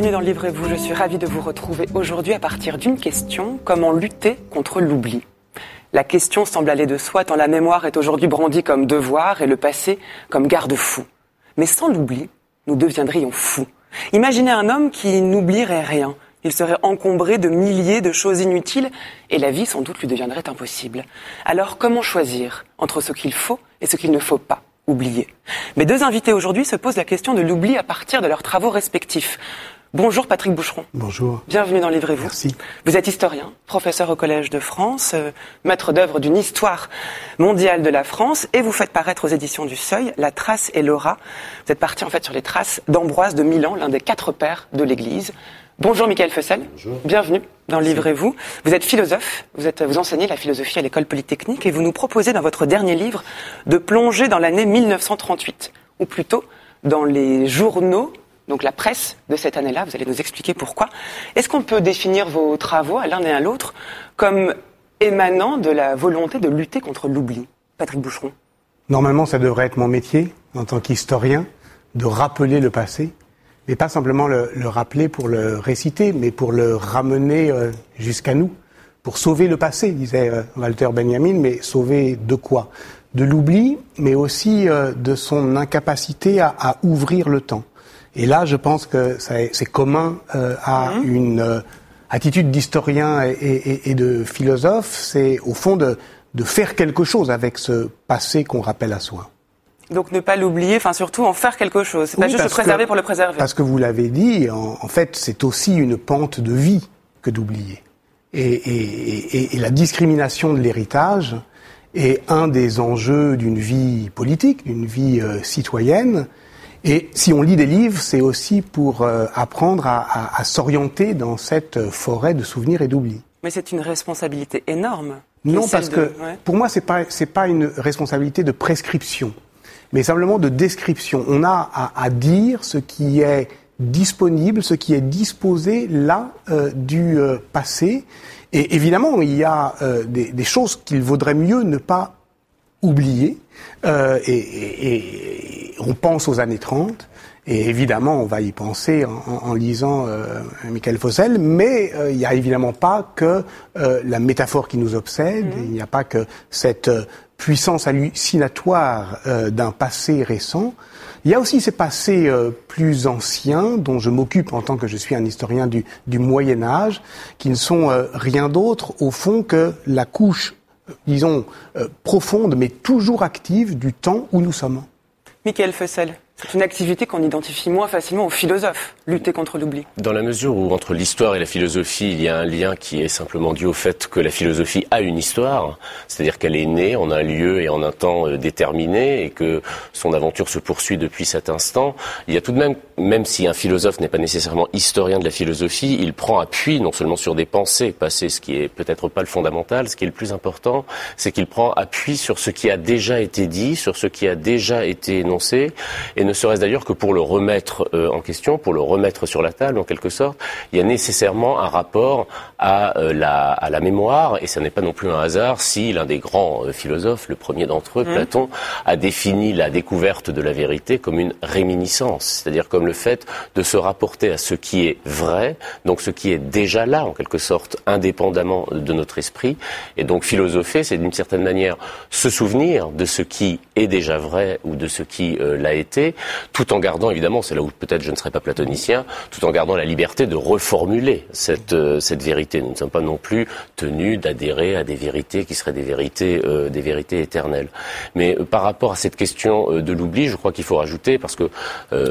Bienvenue dans Livrez-vous. Je suis ravie de vous retrouver aujourd'hui à partir d'une question comment lutter contre l'oubli? La question semble aller de soi tant la mémoire est aujourd'hui brandie comme devoir et le passé comme garde-fou. Mais sans l'oubli, nous deviendrions fous. Imaginez un homme qui n'oublierait rien. Il serait encombré de milliers de choses inutiles et la vie sans doute lui deviendrait impossible. Alors comment choisir entre ce qu'il faut et ce qu'il ne faut pas oublier? Mes deux invités aujourd'hui se posent la question de l'oubli à partir de leurs travaux respectifs. Bonjour Patrick Boucheron. Bonjour. Bienvenue dans Livrez-vous. Merci. Vous êtes historien, professeur au Collège de France, euh, maître d'œuvre d'une histoire mondiale de la France et vous faites paraître aux éditions du Seuil La Trace et Laura. Vous êtes parti en fait sur les traces d'Ambroise de Milan, l'un des quatre pères de l'Église. Bonjour Michael Fessel. Bonjour. Bienvenue dans Livrez-vous. Vous êtes philosophe, vous, êtes, vous enseignez la philosophie à l'école polytechnique et vous nous proposez dans votre dernier livre de plonger dans l'année 1938, ou plutôt dans les journaux, donc la presse de cette année-là. Vous allez nous expliquer pourquoi. Est-ce qu'on peut définir vos travaux à l'un et à l'autre comme émanant de la volonté de lutter contre l'oubli? Patrick Boucheron. Normalement, ça devrait être mon métier en tant qu'historien, de rappeler le passé, mais pas simplement le, le, rappeler pour le réciter, mais pour le ramener euh, jusqu'à nous, pour sauver le passé, disait euh, Walter Benjamin, mais sauver de quoi? De l'oubli, mais aussi euh, de son incapacité à, ouvrir le temps. Et là, je pense que c'est commun à mmh. une attitude d'historien et, et, et, de philosophe, c'est au fond de, de faire quelque chose avec ce passé qu'on rappelle à soi. Donc ne pas l'oublier, enfin surtout en faire quelque chose. C'est oui, pas juste le préserver que, pour le préserver. Parce que vous l'avez dit, en, en fait, c'est aussi une pente de vie que d'oublier. Et, la discrimination de l'héritage est un des enjeux d'une vie politique, d'une vie euh, citoyenne. Et si on lit des livres, c'est aussi pour euh, apprendre à, à, à s'orienter dans cette forêt de souvenirs et d'oubli. Mais c'est une responsabilité énorme. Non, parce de... que ouais. pour moi, c'est pas c'est pas une responsabilité de prescription mais simplement de description. On a à, à, dire ce qui est disponible, ce qui est disposé là euh, du euh, passé. Et évidemment, il y a euh, des, des, choses qu'il vaudrait mieux ne pas oublier. Et, et, et, on pense aux années 30. Et évidemment, on va y penser en, en lisant euh, Michael Fossel, mais euh, il n'y a évidemment pas que euh, la métaphore qui nous obsède, mmh. il n'y a pas que cette puissance hallucinatoire euh, d'un passé récent. Il y a aussi ces passés euh, plus anciens dont je m'occupe en tant que je suis un historien du, du Moyen Âge, qui ne sont euh, rien d'autre au fond que la couche, disons, profonde mais toujours active du temps où nous sommes. Michael Fessel. C'est une activité qu'on identifie moins facilement aux philosophes, lutter contre l'oubli. Dans la mesure où entre l'histoire et la philosophie, il y a un lien qui est simplement dû au fait que la philosophie a une histoire, c'est-à-dire qu'elle est née en un lieu et en un temps déterminé et que son aventure se poursuit depuis cet instant, il y a tout de même, même si un philosophe n'est pas nécessairement historien de la philosophie, il prend appui non seulement sur des pensées passées, ce qui est peut-être pas le fondamental, ce qui est le plus important, c'est qu'il prend appui sur ce qui a déjà été dit, sur ce qui a déjà été énoncé, et ne serait-ce d'ailleurs que pour le remettre euh, en question, pour le remettre sur la table en quelque sorte, il y a nécessairement un rapport à, euh, la, à la, mémoire, et ce n'est pas non plus un hasard si l'un des grands euh, philosophes, le premier d'entre eux, mmh. Platon, a défini la découverte de la vérité comme une réminiscence, c'est-à-dire comme le fait de se rapporter à ce qui est vrai, donc ce qui est déjà là en quelque sorte, indépendamment de notre esprit, et donc philosopher, c'est d'une certaine manière se souvenir de ce qui est déjà vrai ou de ce qui euh, l'a été, tout en gardant, évidemment, c'est là où peut-être je ne serais pas platonicien, tout en gardant la liberté de reformuler cette, euh, cette vérité. Nous ne sommes pas non plus tenus d'adhérer à des vérités qui seraient des vérités, euh, éternelles. Mais euh, par rapport à cette question de l'oubli, je crois qu'il faut rajouter, parce que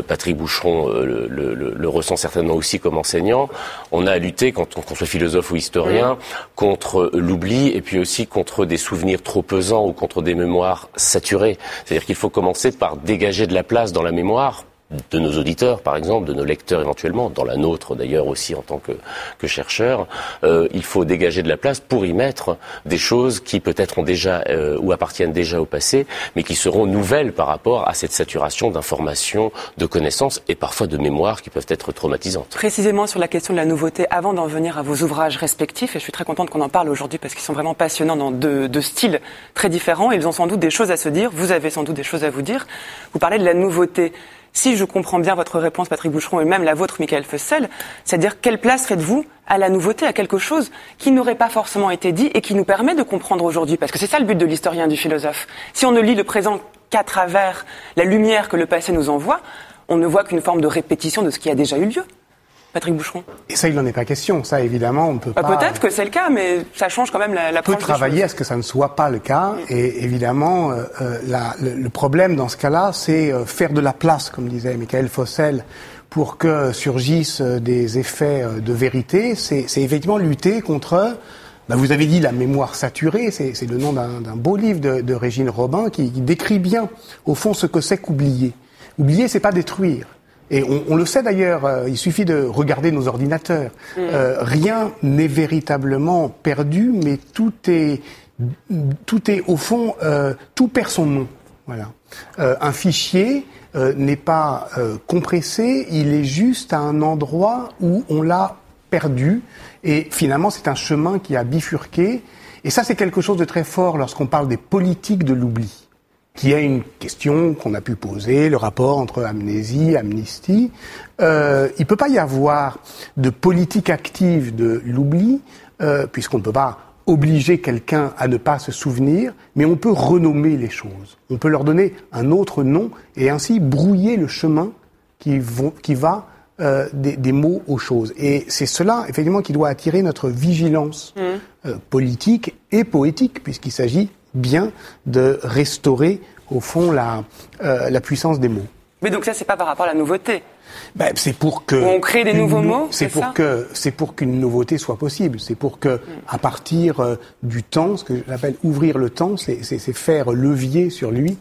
Patrick Boucheron le, ressent certainement aussi comme enseignant, on a à lutter, quand on, qu'on soit philosophe ou historien, contre l'oubli et puis aussi contre des souvenirs trop pesants ou contre des mémoires saturées. C'est-à-dire qu'il faut commencer par dégager de la place dans la mémoire de nos auditeurs, par exemple, de nos lecteurs éventuellement, dans la nôtre d'ailleurs aussi en tant que, que chercheur, euh, il faut dégager de la place pour y mettre des choses qui peut-être ont déjà euh, ou appartiennent déjà au passé, mais qui seront nouvelles par rapport à cette saturation d'informations, de connaissances et parfois de mémoires qui peuvent être traumatisantes. Précisément sur la question de la nouveauté, avant d'en venir à vos ouvrages respectifs, et je suis très contente qu'on en parle aujourd'hui parce qu'ils sont vraiment passionnants dans deux, deux styles très différents, ils ont sans doute des choses à se dire, vous avez sans doute des choses à vous dire. Vous parlez de la nouveauté. Si je comprends bien votre réponse, Patrick Boucheron, et même la vôtre, Michael Fussel, c'est-à-dire quelle place faites-vous à la nouveauté, à quelque chose qui n'aurait pas forcément été dit et qui nous permet de comprendre aujourd'hui? Parce que c'est ça le but de l'historien, du philosophe. Si on ne lit le présent qu'à travers la lumière que le passé nous envoie, on ne voit qu'une forme de répétition de ce qui a déjà eu lieu. Patrick Boucheron Et ça, il n'en est pas question. Ça, évidemment, on ne peut Bah, pas. Peut-être que c'est le cas, mais ça change quand même la, la On peut travailler à ce que ça ne soit pas le cas. Et évidemment, euh, euh, la- le, le problème dans ce cas-là, c'est euh, faire de la place, comme disait Michael Fossel, pour que surgissent des effets de vérité. C'est effectivement lutter contre. bah, vous avez dit la mémoire saturée, c'est le nom d'un d'un beau livre de, de Régine Robin qui, qui décrit bien, au fond, ce que c'est qu'oublier. Oublier, c'est pas détruire. Et on, on le sait d'ailleurs, euh, il suffit de regarder nos ordinateurs. Euh, rien n'est véritablement perdu, mais tout est, tout est au fond, euh, tout perd son nom. Voilà. Euh, un fichier euh, n'est pas euh, compressé, il est juste à un endroit où on l'a perdu. Et finalement, c'est un chemin qui a bifurqué. Et ça, c'est quelque chose de très fort lorsqu'on parle des politiques de l'oubli qui est une question qu'on a pu poser, le rapport entre amnésie, amnistie. Euh, il ne peut pas y avoir de politique active de l'oubli, euh, puisqu'on ne peut pas obliger quelqu'un à ne pas se souvenir, mais on peut renommer les choses. On peut leur donner un autre nom et ainsi brouiller le chemin qui, vont, qui va euh, des, des mots aux choses. Et c'est cela, effectivement, qui doit attirer notre vigilance euh, politique et poétique, puisqu'il s'agit bien de restaurer, au fond, la, euh, la puissance des mots. Mais donc ça, c'est pas par rapport à la nouveauté. Ben, c'est pour que On crée des nouveaux nou- mots, C'est pour ça que c'est pour qu'une nouveauté soit possible. C'est pour que à partir euh, du temps, ce que j'appelle ouvrir le temps, c'est faire levier sur lui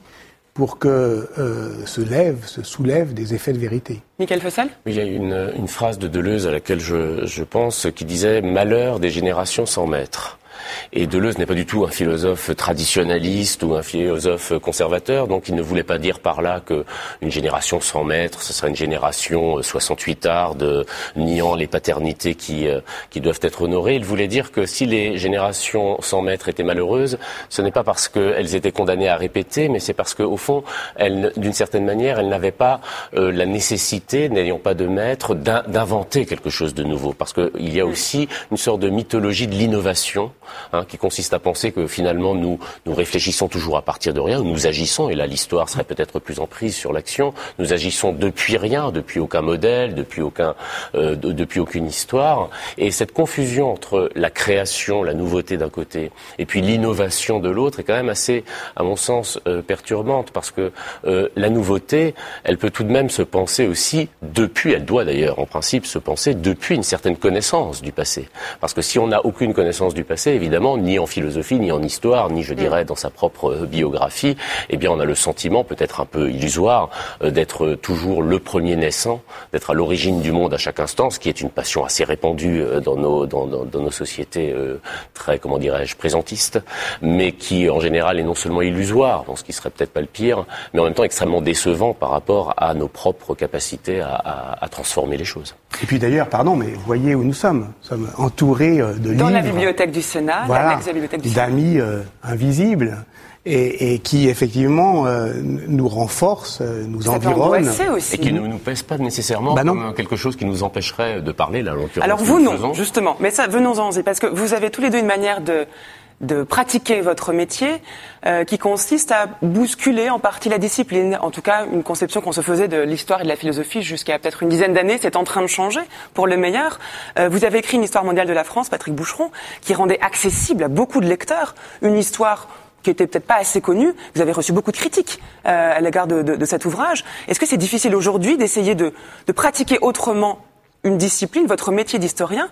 pour que euh, se lèvent, se soulèvent des effets de vérité. Michael Fussel Il y a une, une phrase de Deleuze à laquelle je, je pense qui disait Malheur des générations sans maître. Et Deleuze n'est pas du tout un philosophe traditionnaliste ou un philosophe conservateur, donc il ne voulait pas dire par là que une génération sans maître, ce serait une génération euh, 68 arts de niant les paternités qui, euh, qui doivent être honorées. Il voulait dire que si les générations sans maître étaient malheureuses, ce n'est pas parce qu'elles étaient condamnées à répéter, mais c'est parce qu'au fond, d'une certaine manière, elles n'avaient pas euh, la nécessité, n'ayant pas de maître, d'in- d'inventer quelque chose de nouveau. Parce qu'il y a aussi une sorte de mythologie de l'innovation, hein, qui consiste à penser que finalement nous, nous réfléchissons toujours à partir de rien, nous agissons, et là l'histoire serait peut-être plus en prise sur l'action, nous agissons depuis rien, depuis aucun modèle, depuis, aucun, euh, de- depuis aucune histoire. Et cette confusion entre la création, la nouveauté d'un côté, et puis l'innovation de l'autre est quand même assez, à mon sens, euh, perturbante, parce que euh, la nouveauté, elle peut tout de même se penser aussi depuis, elle doit d'ailleurs en principe se penser depuis une certaine connaissance du passé. Parce que si on n'a aucune connaissance du passé, évidemment, ni en philosophie, ni en histoire, ni je dirais dans sa propre euh, biographie, eh bien on a le sentiment, peut-être un peu illusoire, euh, d'être toujours le premier naissant, d'être à l'origine du monde à chaque instant, ce qui est une passion assez répandue euh, dans nos, dans, dans- dans nos sociétés euh, très, comment dirais-je, présentistes, mais qui en général est non seulement illusoire, bon, ce qui serait peut-être pas le pire, mais en même temps extrêmement décevant par rapport à nos propres capacités à, à- à transformer les choses. Et puis d'ailleurs, pardon, mais vous voyez où nous sommes. Nous sommes entourés euh, de livres. Dans la bibliothèque du Sénat, voilà, l'annexe de la bibliothèque du Sénat. d'amis euh, invisibles et, et qui effectivement euh, nous renforcent, euh, nous Ça angoisser aussi. Et qui ne nous pèse pas nécessairement Bah non. comme quelque chose qui nous empêcherait de parler, là. Alors vous non, faisons. justement. Mais ça, venons-en, parce que vous avez tous les deux une manière de de pratiquer votre métier euh, qui consiste à bousculer en partie la discipline. En tout cas, une conception qu'on se faisait de l'histoire et de la philosophie jusqu'à peut-être une dizaine d'années, c'est en train de changer pour le meilleur. Euh, vous avez écrit une histoire mondiale de la France, Patrick Boucheron, qui rendait accessible à beaucoup de lecteurs une histoire qui était peut-être pas assez connue. Vous avez reçu beaucoup de critiques euh, à l'égard de, cet ouvrage. Est-ce que c'est difficile aujourd'hui d'essayer de, de pratiquer autrement une discipline, votre métier d'historien,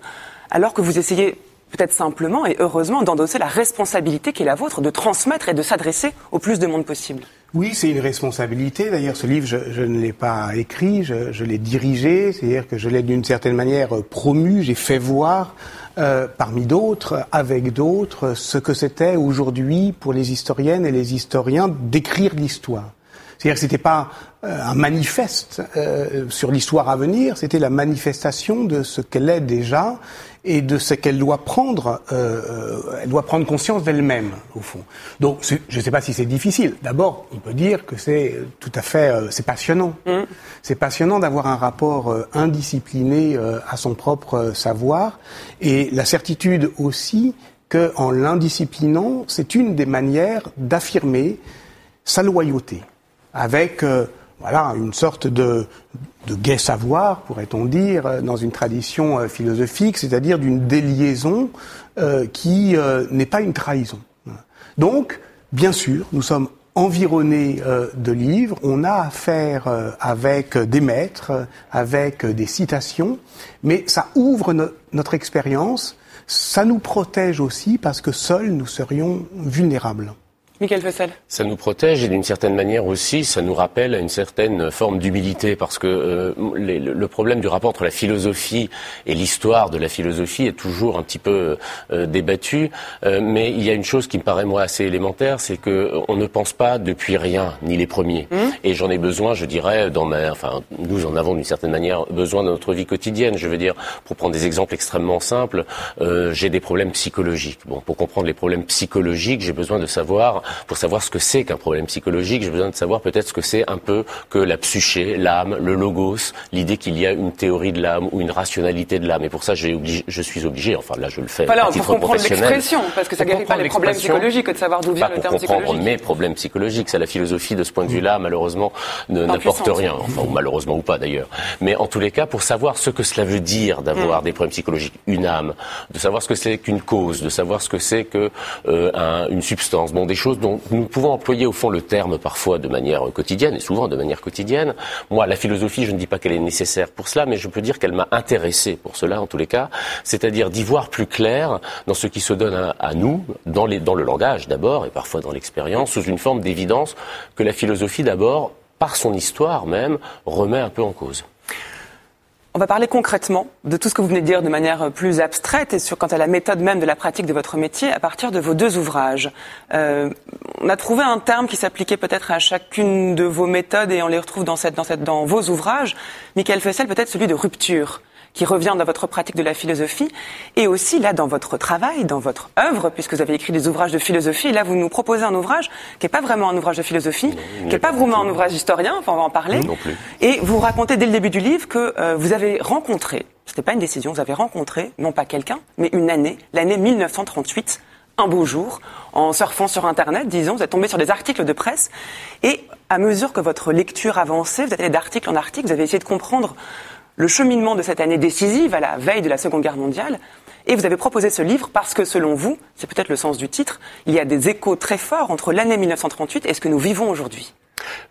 alors que vous essayez peut-être simplement et heureusement d'endosser la responsabilité qui est la vôtre de transmettre et de s'adresser au plus de monde possible Oui, c'est une responsabilité. D'ailleurs, ce livre, je, ne l'ai pas écrit, je, l'ai dirigé, c'est-à-dire que je l'ai d'une certaine manière promu, j'ai fait voir euh, parmi d'autres, avec d'autres, ce que c'était aujourd'hui pour les historiennes et les historiens d'écrire l'histoire. C'est-à-dire que c'était pas euh, un manifeste euh, sur l'histoire à venir, c'était la manifestation de ce qu'elle est déjà et de ce qu'elle doit prendre. Euh, elle doit prendre conscience d'elle-même, au fond. Donc, je ne sais pas si c'est difficile. D'abord, on peut dire que c'est tout à fait, c'est passionnant. Mm. C'est passionnant d'avoir un rapport indiscipliné à son propre savoir et la certitude aussi qu'en l'indisciplinant, c'est une des manières d'affirmer sa loyauté avec euh, voilà une sorte de, de gai savoir, pourrait-on dire, euh, dans une tradition euh, philosophique, c'est-à-dire d'une déliaison qui n'est pas une trahison. Donc, bien sûr, nous sommes environnés de livres, on a affaire avec des maîtres, avec des citations, mais ça ouvre notre expérience, ça nous protège aussi parce que seuls nous serions vulnérables. Michael Fessel. Ça nous protège et d'une certaine manière aussi, ça nous rappelle une certaine forme d'humilité parce que euh, le problème du rapport entre la philosophie et l'histoire de la philosophie est toujours un petit peu euh, débattu. Euh, mais il y a une chose qui me paraît moi assez élémentaire, c'est que on ne pense pas depuis rien, ni les premiers. Mmh. Et j'en ai besoin, je dirais, dans ma, enfin, nous en avons d'une certaine manière besoin dans notre vie quotidienne. Je veux dire, pour prendre des exemples extrêmement simples, j'ai des problèmes psychologiques. Bon, pour comprendre les problèmes psychologiques, j'ai besoin de savoir pour savoir ce que c'est qu'un problème psychologique, j'ai besoin de savoir peut-être ce que c'est un peu que la psyché, l'âme, le logos, l'idée qu'il y a une théorie de l'âme ou une rationalité de l'âme. Et pour ça, obligé, je suis obligé, enfin là je le fais voilà, à titre pour comprendre l'expression, parce que ça guérit pas les problèmes psychologiques, de savoir d'où vient le terme psychologique. Pour comprendre mes problèmes psychologiques, ça la philosophie de ce point de vue-là, malheureusement, n'apporte rien. Enfin, ou malheureusement ou pas d'ailleurs. Mais en tous les cas, pour savoir ce que cela veut dire d'avoir mm. des problèmes psychologiques, une âme, de savoir ce que c'est qu'une cause, de savoir ce que c'est que euh, une substance, bon, des choses nous pouvons employer au fond le terme parfois de manière quotidienne, et souvent de manière quotidienne. Moi, la philosophie, je ne dis pas qu'elle est nécessaire pour cela, mais je peux dire qu'elle m'a intéressé pour cela, en tous les cas, c'est-à-dire d'y voir plus clair dans ce qui se donne à, nous, dans le langage d'abord, et parfois dans l'expérience, sous une forme d'évidence que la philosophie d'abord, par son histoire même, remet un peu en cause. On va parler concrètement de tout ce que vous venez de dire de manière plus abstraite et sur quant à la méthode même de la pratique de votre métier à partir de vos deux ouvrages. Euh, on a trouvé un terme qui s'appliquait peut-être à chacune de vos méthodes et on les retrouve dans, cette, dans, cette, dans vos ouvrages. Michael Fessel, peut-être celui de rupture qui revient dans votre pratique de la philosophie, et aussi là dans votre travail, dans votre œuvre, puisque vous avez écrit des ouvrages de philosophie. Là, vous nous proposez un ouvrage qui n'est pas vraiment un ouvrage de philosophie, qui n'est pas vraiment un ouvrage historien, enfin on va en parler. Non plus. Et vous racontez dès le début du livre que euh, vous avez rencontré, c'était pas une décision, vous avez rencontré non pas quelqu'un, mais une année, l'année 1938 un beau jour, en surfant sur Internet, disons, vous êtes tombé sur des articles de presse, et à mesure que votre lecture avançait, vous êtes allé d'article en article, vous avez essayé de comprendre le cheminement de cette année décisive à la veille de la Seconde Guerre mondiale. Et vous avez proposé ce livre parce que, selon vous, c'est peut-être le sens du titre, il y a des échos très forts entre l'année 1938 et ce que nous vivons aujourd'hui.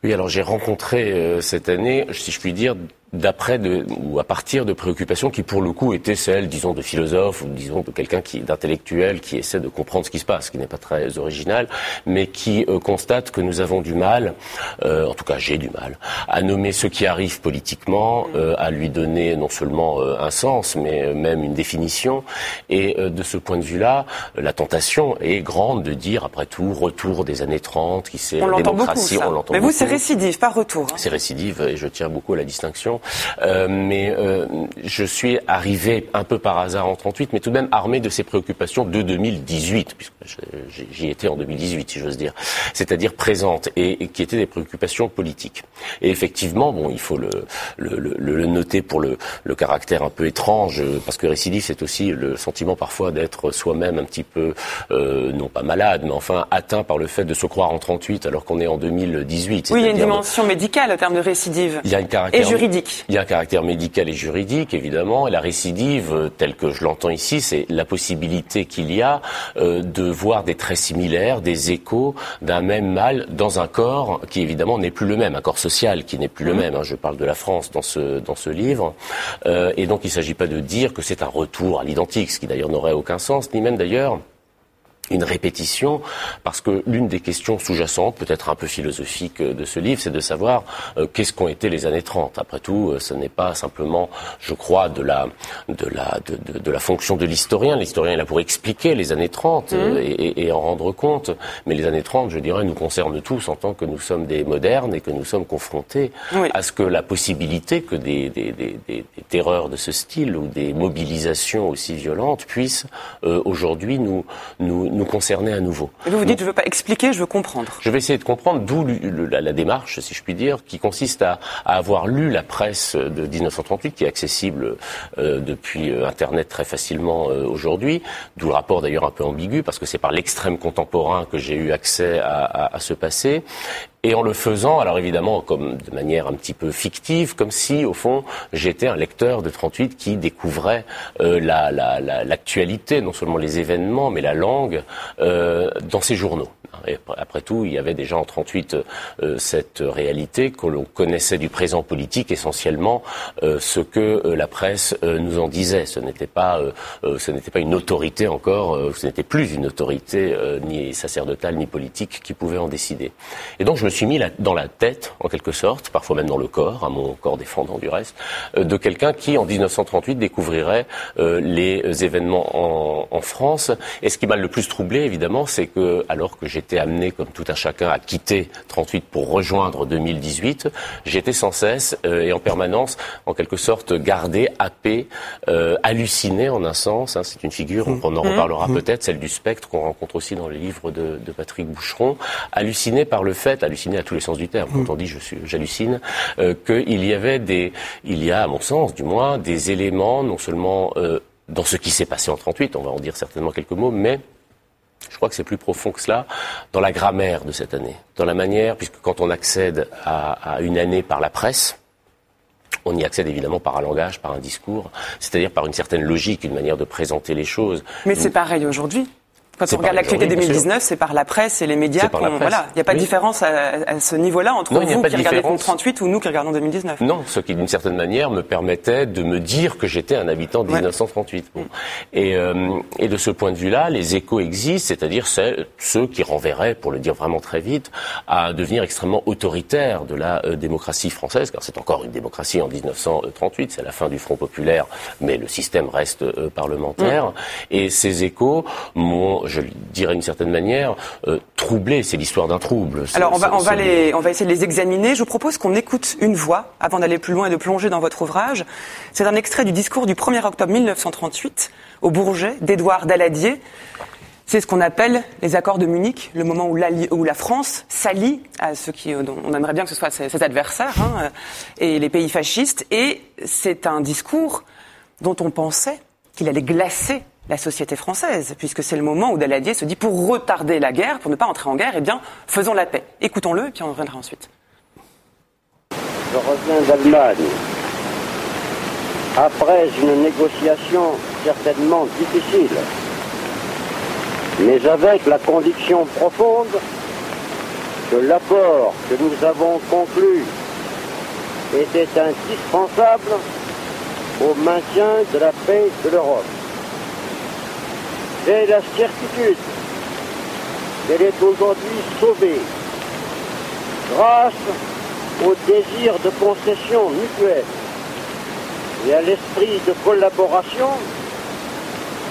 Oui, alors j'ai rencontré euh, cette année, si je puis dire, d'après ou à partir de préoccupations qui pour le coup étaient celles, disons, de philosophes ou disons de quelqu'un qui d'intellectuel qui essaie de comprendre ce qui se passe, qui n'est pas très original, mais qui euh, constate que nous avons du mal, euh, en tout cas j'ai du mal, à nommer ce qui arrive politiquement, euh, à lui donner non seulement un sens, mais même une définition. Et de ce point de vue-là, la tentation est grande de dire, après tout, retour des années 30, qui c'est démocratie, on l'entend Mais vous, c'est récidive, pas retour. Hein. C'est récidive, et je tiens beaucoup à la distinction. Euh, mais euh, je suis arrivé un peu par hasard en 38, mais tout de même armé de ces préoccupations de 2018, puisque j'y étais en 2018, si j'ose dire, c'est-à-dire présentes et, qui étaient des préoccupations politiques. Et effectivement, bon, il faut le, le, le, le noter pour le, caractère un peu étrange, parce que récidive, c'est aussi le sentiment parfois d'être soi-même un petit peu, euh, non pas malade, mais enfin atteint par le fait de se croire en 38 alors qu'on est en 2018. Oui, il y a une dimension médicale au terme de récidive. Il y a une caractère, et juridique. Il y a un caractère médical et juridique, évidemment. Et la récidive, euh, telle que je l'entends ici, c'est la possibilité qu'il y a euh, de voir des traits similaires, des échos d'un même mal dans un corps qui, évidemment, n'est plus le même, un corps social qui n'est plus le mmh. même. Hein. Je parle de la France dans ce, dans ce livre. Euh, et donc, il ne s'agit pas de dire que c'est un retour à l'identique, ce qui d'ailleurs n'aurait aucun sens, ni même d'ailleurs une répétition, parce que l'une des questions sous-jacentes, peut-être un peu philosophique de ce livre, c'est de savoir euh, qu'est-ce qu'ont été les années 30. Après tout, euh, ce n'est pas simplement, je crois, de la, de la, de, de, la fonction de l'historien. L'historien est là pour expliquer les années 30 mmh. euh, et, et, en rendre compte. Mais les années 30, je dirais, nous concernent tous en tant que nous sommes des modernes et que nous sommes confrontés à ce que la possibilité que des, des, des, des, terreurs de ce style ou des mobilisations aussi violentes puissent aujourd'hui nous, nous nous concerner à nouveau. Et vous vous dites, je ne veux pas expliquer, je veux comprendre. Je vais essayer de comprendre d'où la, la, démarche, si je puis dire, qui consiste à, à, avoir lu la presse de 1938, qui est accessible euh, depuis euh, Internet très facilement euh, aujourd'hui, d'où le rapport d'ailleurs un peu ambigu, parce que c'est par l'extrême contemporain que j'ai eu accès à, à, à ce passé, et en le faisant, alors évidemment, comme de manière un petit peu fictive, comme si, au fond, j'étais un lecteur de 38 qui découvrait euh, l'actualité, la, la, non seulement les événements, mais la langue, euh, dans ses journaux. Après tout, il y avait déjà en 38 euh, cette réalité que l'on connaissait du présent politique essentiellement euh, ce que euh, la presse euh, nous en disait. Ce n'était pas, ce n'était pas une autorité encore, ce n'était plus une autorité ni sacerdotale ni politique qui pouvait en décider. Et donc je me suis mis dans la tête, en quelque sorte, parfois même dans le corps, à mon corps défendant du reste, de quelqu'un qui en 1938 découvrirait les événements en, en France. Et ce qui m'a le plus troublé, évidemment, c'est que alors que j'étais amené, comme tout un chacun, à quitter 38 pour rejoindre 2018, j'étais sans cesse euh, et en permanence, en quelque sorte, gardé, happé, euh, halluciné en un sens. Hein, c'est une figure, on en reparlera mmh. peut-être, celle du spectre qu'on rencontre aussi dans le livre de, de, Patrick Boucheron, halluciné par le fait, halluciné à tous les sens du terme, quand on dit j'hallucine, euh, qu'il y avait des, il y a à mon sens du moins, des éléments non seulement euh, dans ce qui s'est passé en 38, on va en dire certainement quelques mots, mais je crois que c'est plus profond que cela dans la grammaire de cette année, dans la manière, puisque quand on accède à, à une année par la presse, on y accède évidemment par un langage, par un discours, c'est-à-dire par une certaine logique, une manière de présenter les choses. Mais c'est pareil aujourd'hui. Quand on regarde l'actualité 2019, c'est par la presse et les médias. Voilà, il n'y a pas de différence à, ce niveau-là entre vous qui regardez 38 ou nous qui regardons 2019. Non, ce qui d'une certaine manière me permettait de me dire que j'étais un habitant de 1938. Mm. Et, euh, et, de ce point de vue-là, les échos existent, c'est-à-dire ceux qui renverraient, pour le dire vraiment très vite, à devenir extrêmement autoritaire de la euh, démocratie française, car c'est encore une démocratie en 1938, c'est la fin du Front populaire, mais le système reste euh, parlementaire. Mm. Et ces échos m'ont je dirais d'une certaine manière, euh, troublé. C'est l'histoire d'un trouble. Alors on va, on, va les, on va essayer de les examiner. Je vous propose qu'on écoute une voix avant d'aller plus loin et de plonger dans votre ouvrage. C'est un extrait du discours du 1er octobre 1938 au Bourget d'Édouard Daladier. C'est ce qu'on appelle les accords de Munich, le moment où la, où la France s'allie à ceux qui, dont on aimerait bien que ce soit ses, adversaires, hein, et les pays fascistes. Et c'est un discours dont on pensait qu'il allait glacer la société française, puisque c'est le moment où Daladier se dit pour retarder la guerre, pour ne pas entrer en guerre, eh bien, faisons la paix. Écoutons-le, et puis on reviendra ensuite. Je reviens d'Allemagne. Après une négociation certainement difficile, mais avec la conviction profonde que l'accord que nous avons conclu était indispensable au maintien de la paix de l'Europe. J'ai la certitude qu'elle est aujourd'hui sauvée grâce au désir de concession mutuelle et à l'esprit de collaboration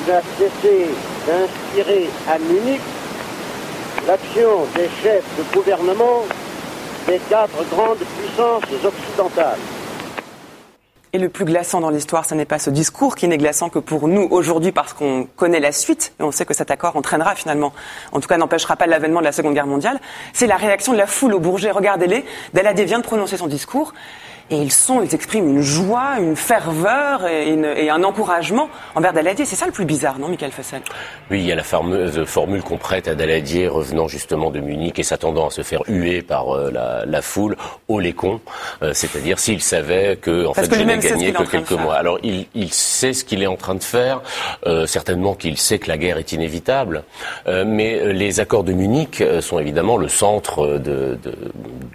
qui n'a cessé d'inspirer à Munich l'action des chefs de gouvernement des quatre grandes puissances occidentales. Et le plus glaçant dans l'histoire, ce n'est pas ce discours qui n'est glaçant que pour nous aujourd'hui parce qu'on connaît la suite et on sait que cet accord entraînera finalement, en tout cas n'empêchera pas l'avènement de la Seconde Guerre mondiale. C'est la réaction de la foule au Bourget. Regardez-les. Daladier vient de prononcer son discours et ils sont, ils expriment une joie, une ferveur et, et un encouragement envers Daladier. C'est ça le plus bizarre, non, Michael Fessel? Oui, il y a la fameuse formule qu'on prête à Daladier revenant justement de Munich et s'attendant à se faire huer par euh, la, la, foule, au les cons. Euh, c'est-à-dire s'il savait que en fait je n'ai gagné que quelques mois. Alors il, il, sait ce qu'il est en train de faire. Euh, certainement qu'il sait que la guerre est inévitable. Mais les accords de Munich sont évidemment le centre de, de,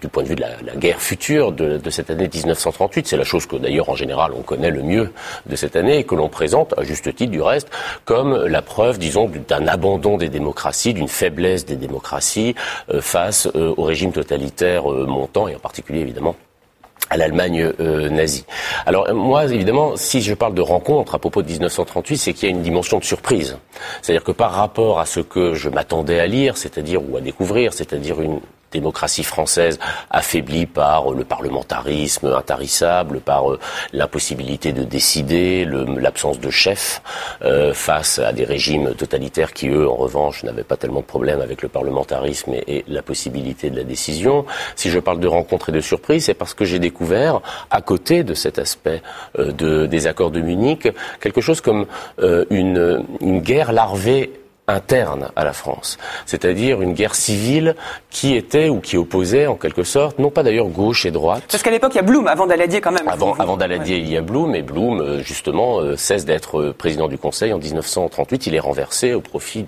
du point de vue de la, la guerre future de, de cette année 1938. C'est la chose que d'ailleurs en général on connaît le mieux de cette année et que l'on présente, à juste titre du reste, comme la preuve, disons, d'un abandon des démocraties, d'une faiblesse des démocraties euh, face euh, au régime totalitaire euh, montant et en particulier évidemment à l'Allemagne nazie. Alors moi, évidemment, si je parle de rencontre à propos de 1938, c'est qu'il y a une dimension de surprise. C'est-à-dire que par rapport à ce que je m'attendais à lire, c'est-à-dire ou à découvrir, c'est-à-dire une démocratie française affaiblie par le parlementarisme intarissable, par euh, l'impossibilité de décider, l'absence de chef euh, face à des régimes totalitaires qui, eux, en revanche, n'avaient pas tellement de problèmes avec le parlementarisme et, la possibilité de la décision. Si je parle de rencontre et de surprise, c'est parce que j'ai découvert, à côté de cet aspect euh, de, des accords de Munich, quelque chose comme une guerre larvée interne à la France, c'est-à-dire une guerre civile qui était ou qui opposait en quelque sorte, non pas d'ailleurs gauche et droite. Parce qu'à l'époque il y a Blum, avant Daladier quand même. Avant, avant Daladier il y a Blum, et Blum euh, justement euh, cesse d'être euh, président du Conseil en 1938. Il est renversé au profit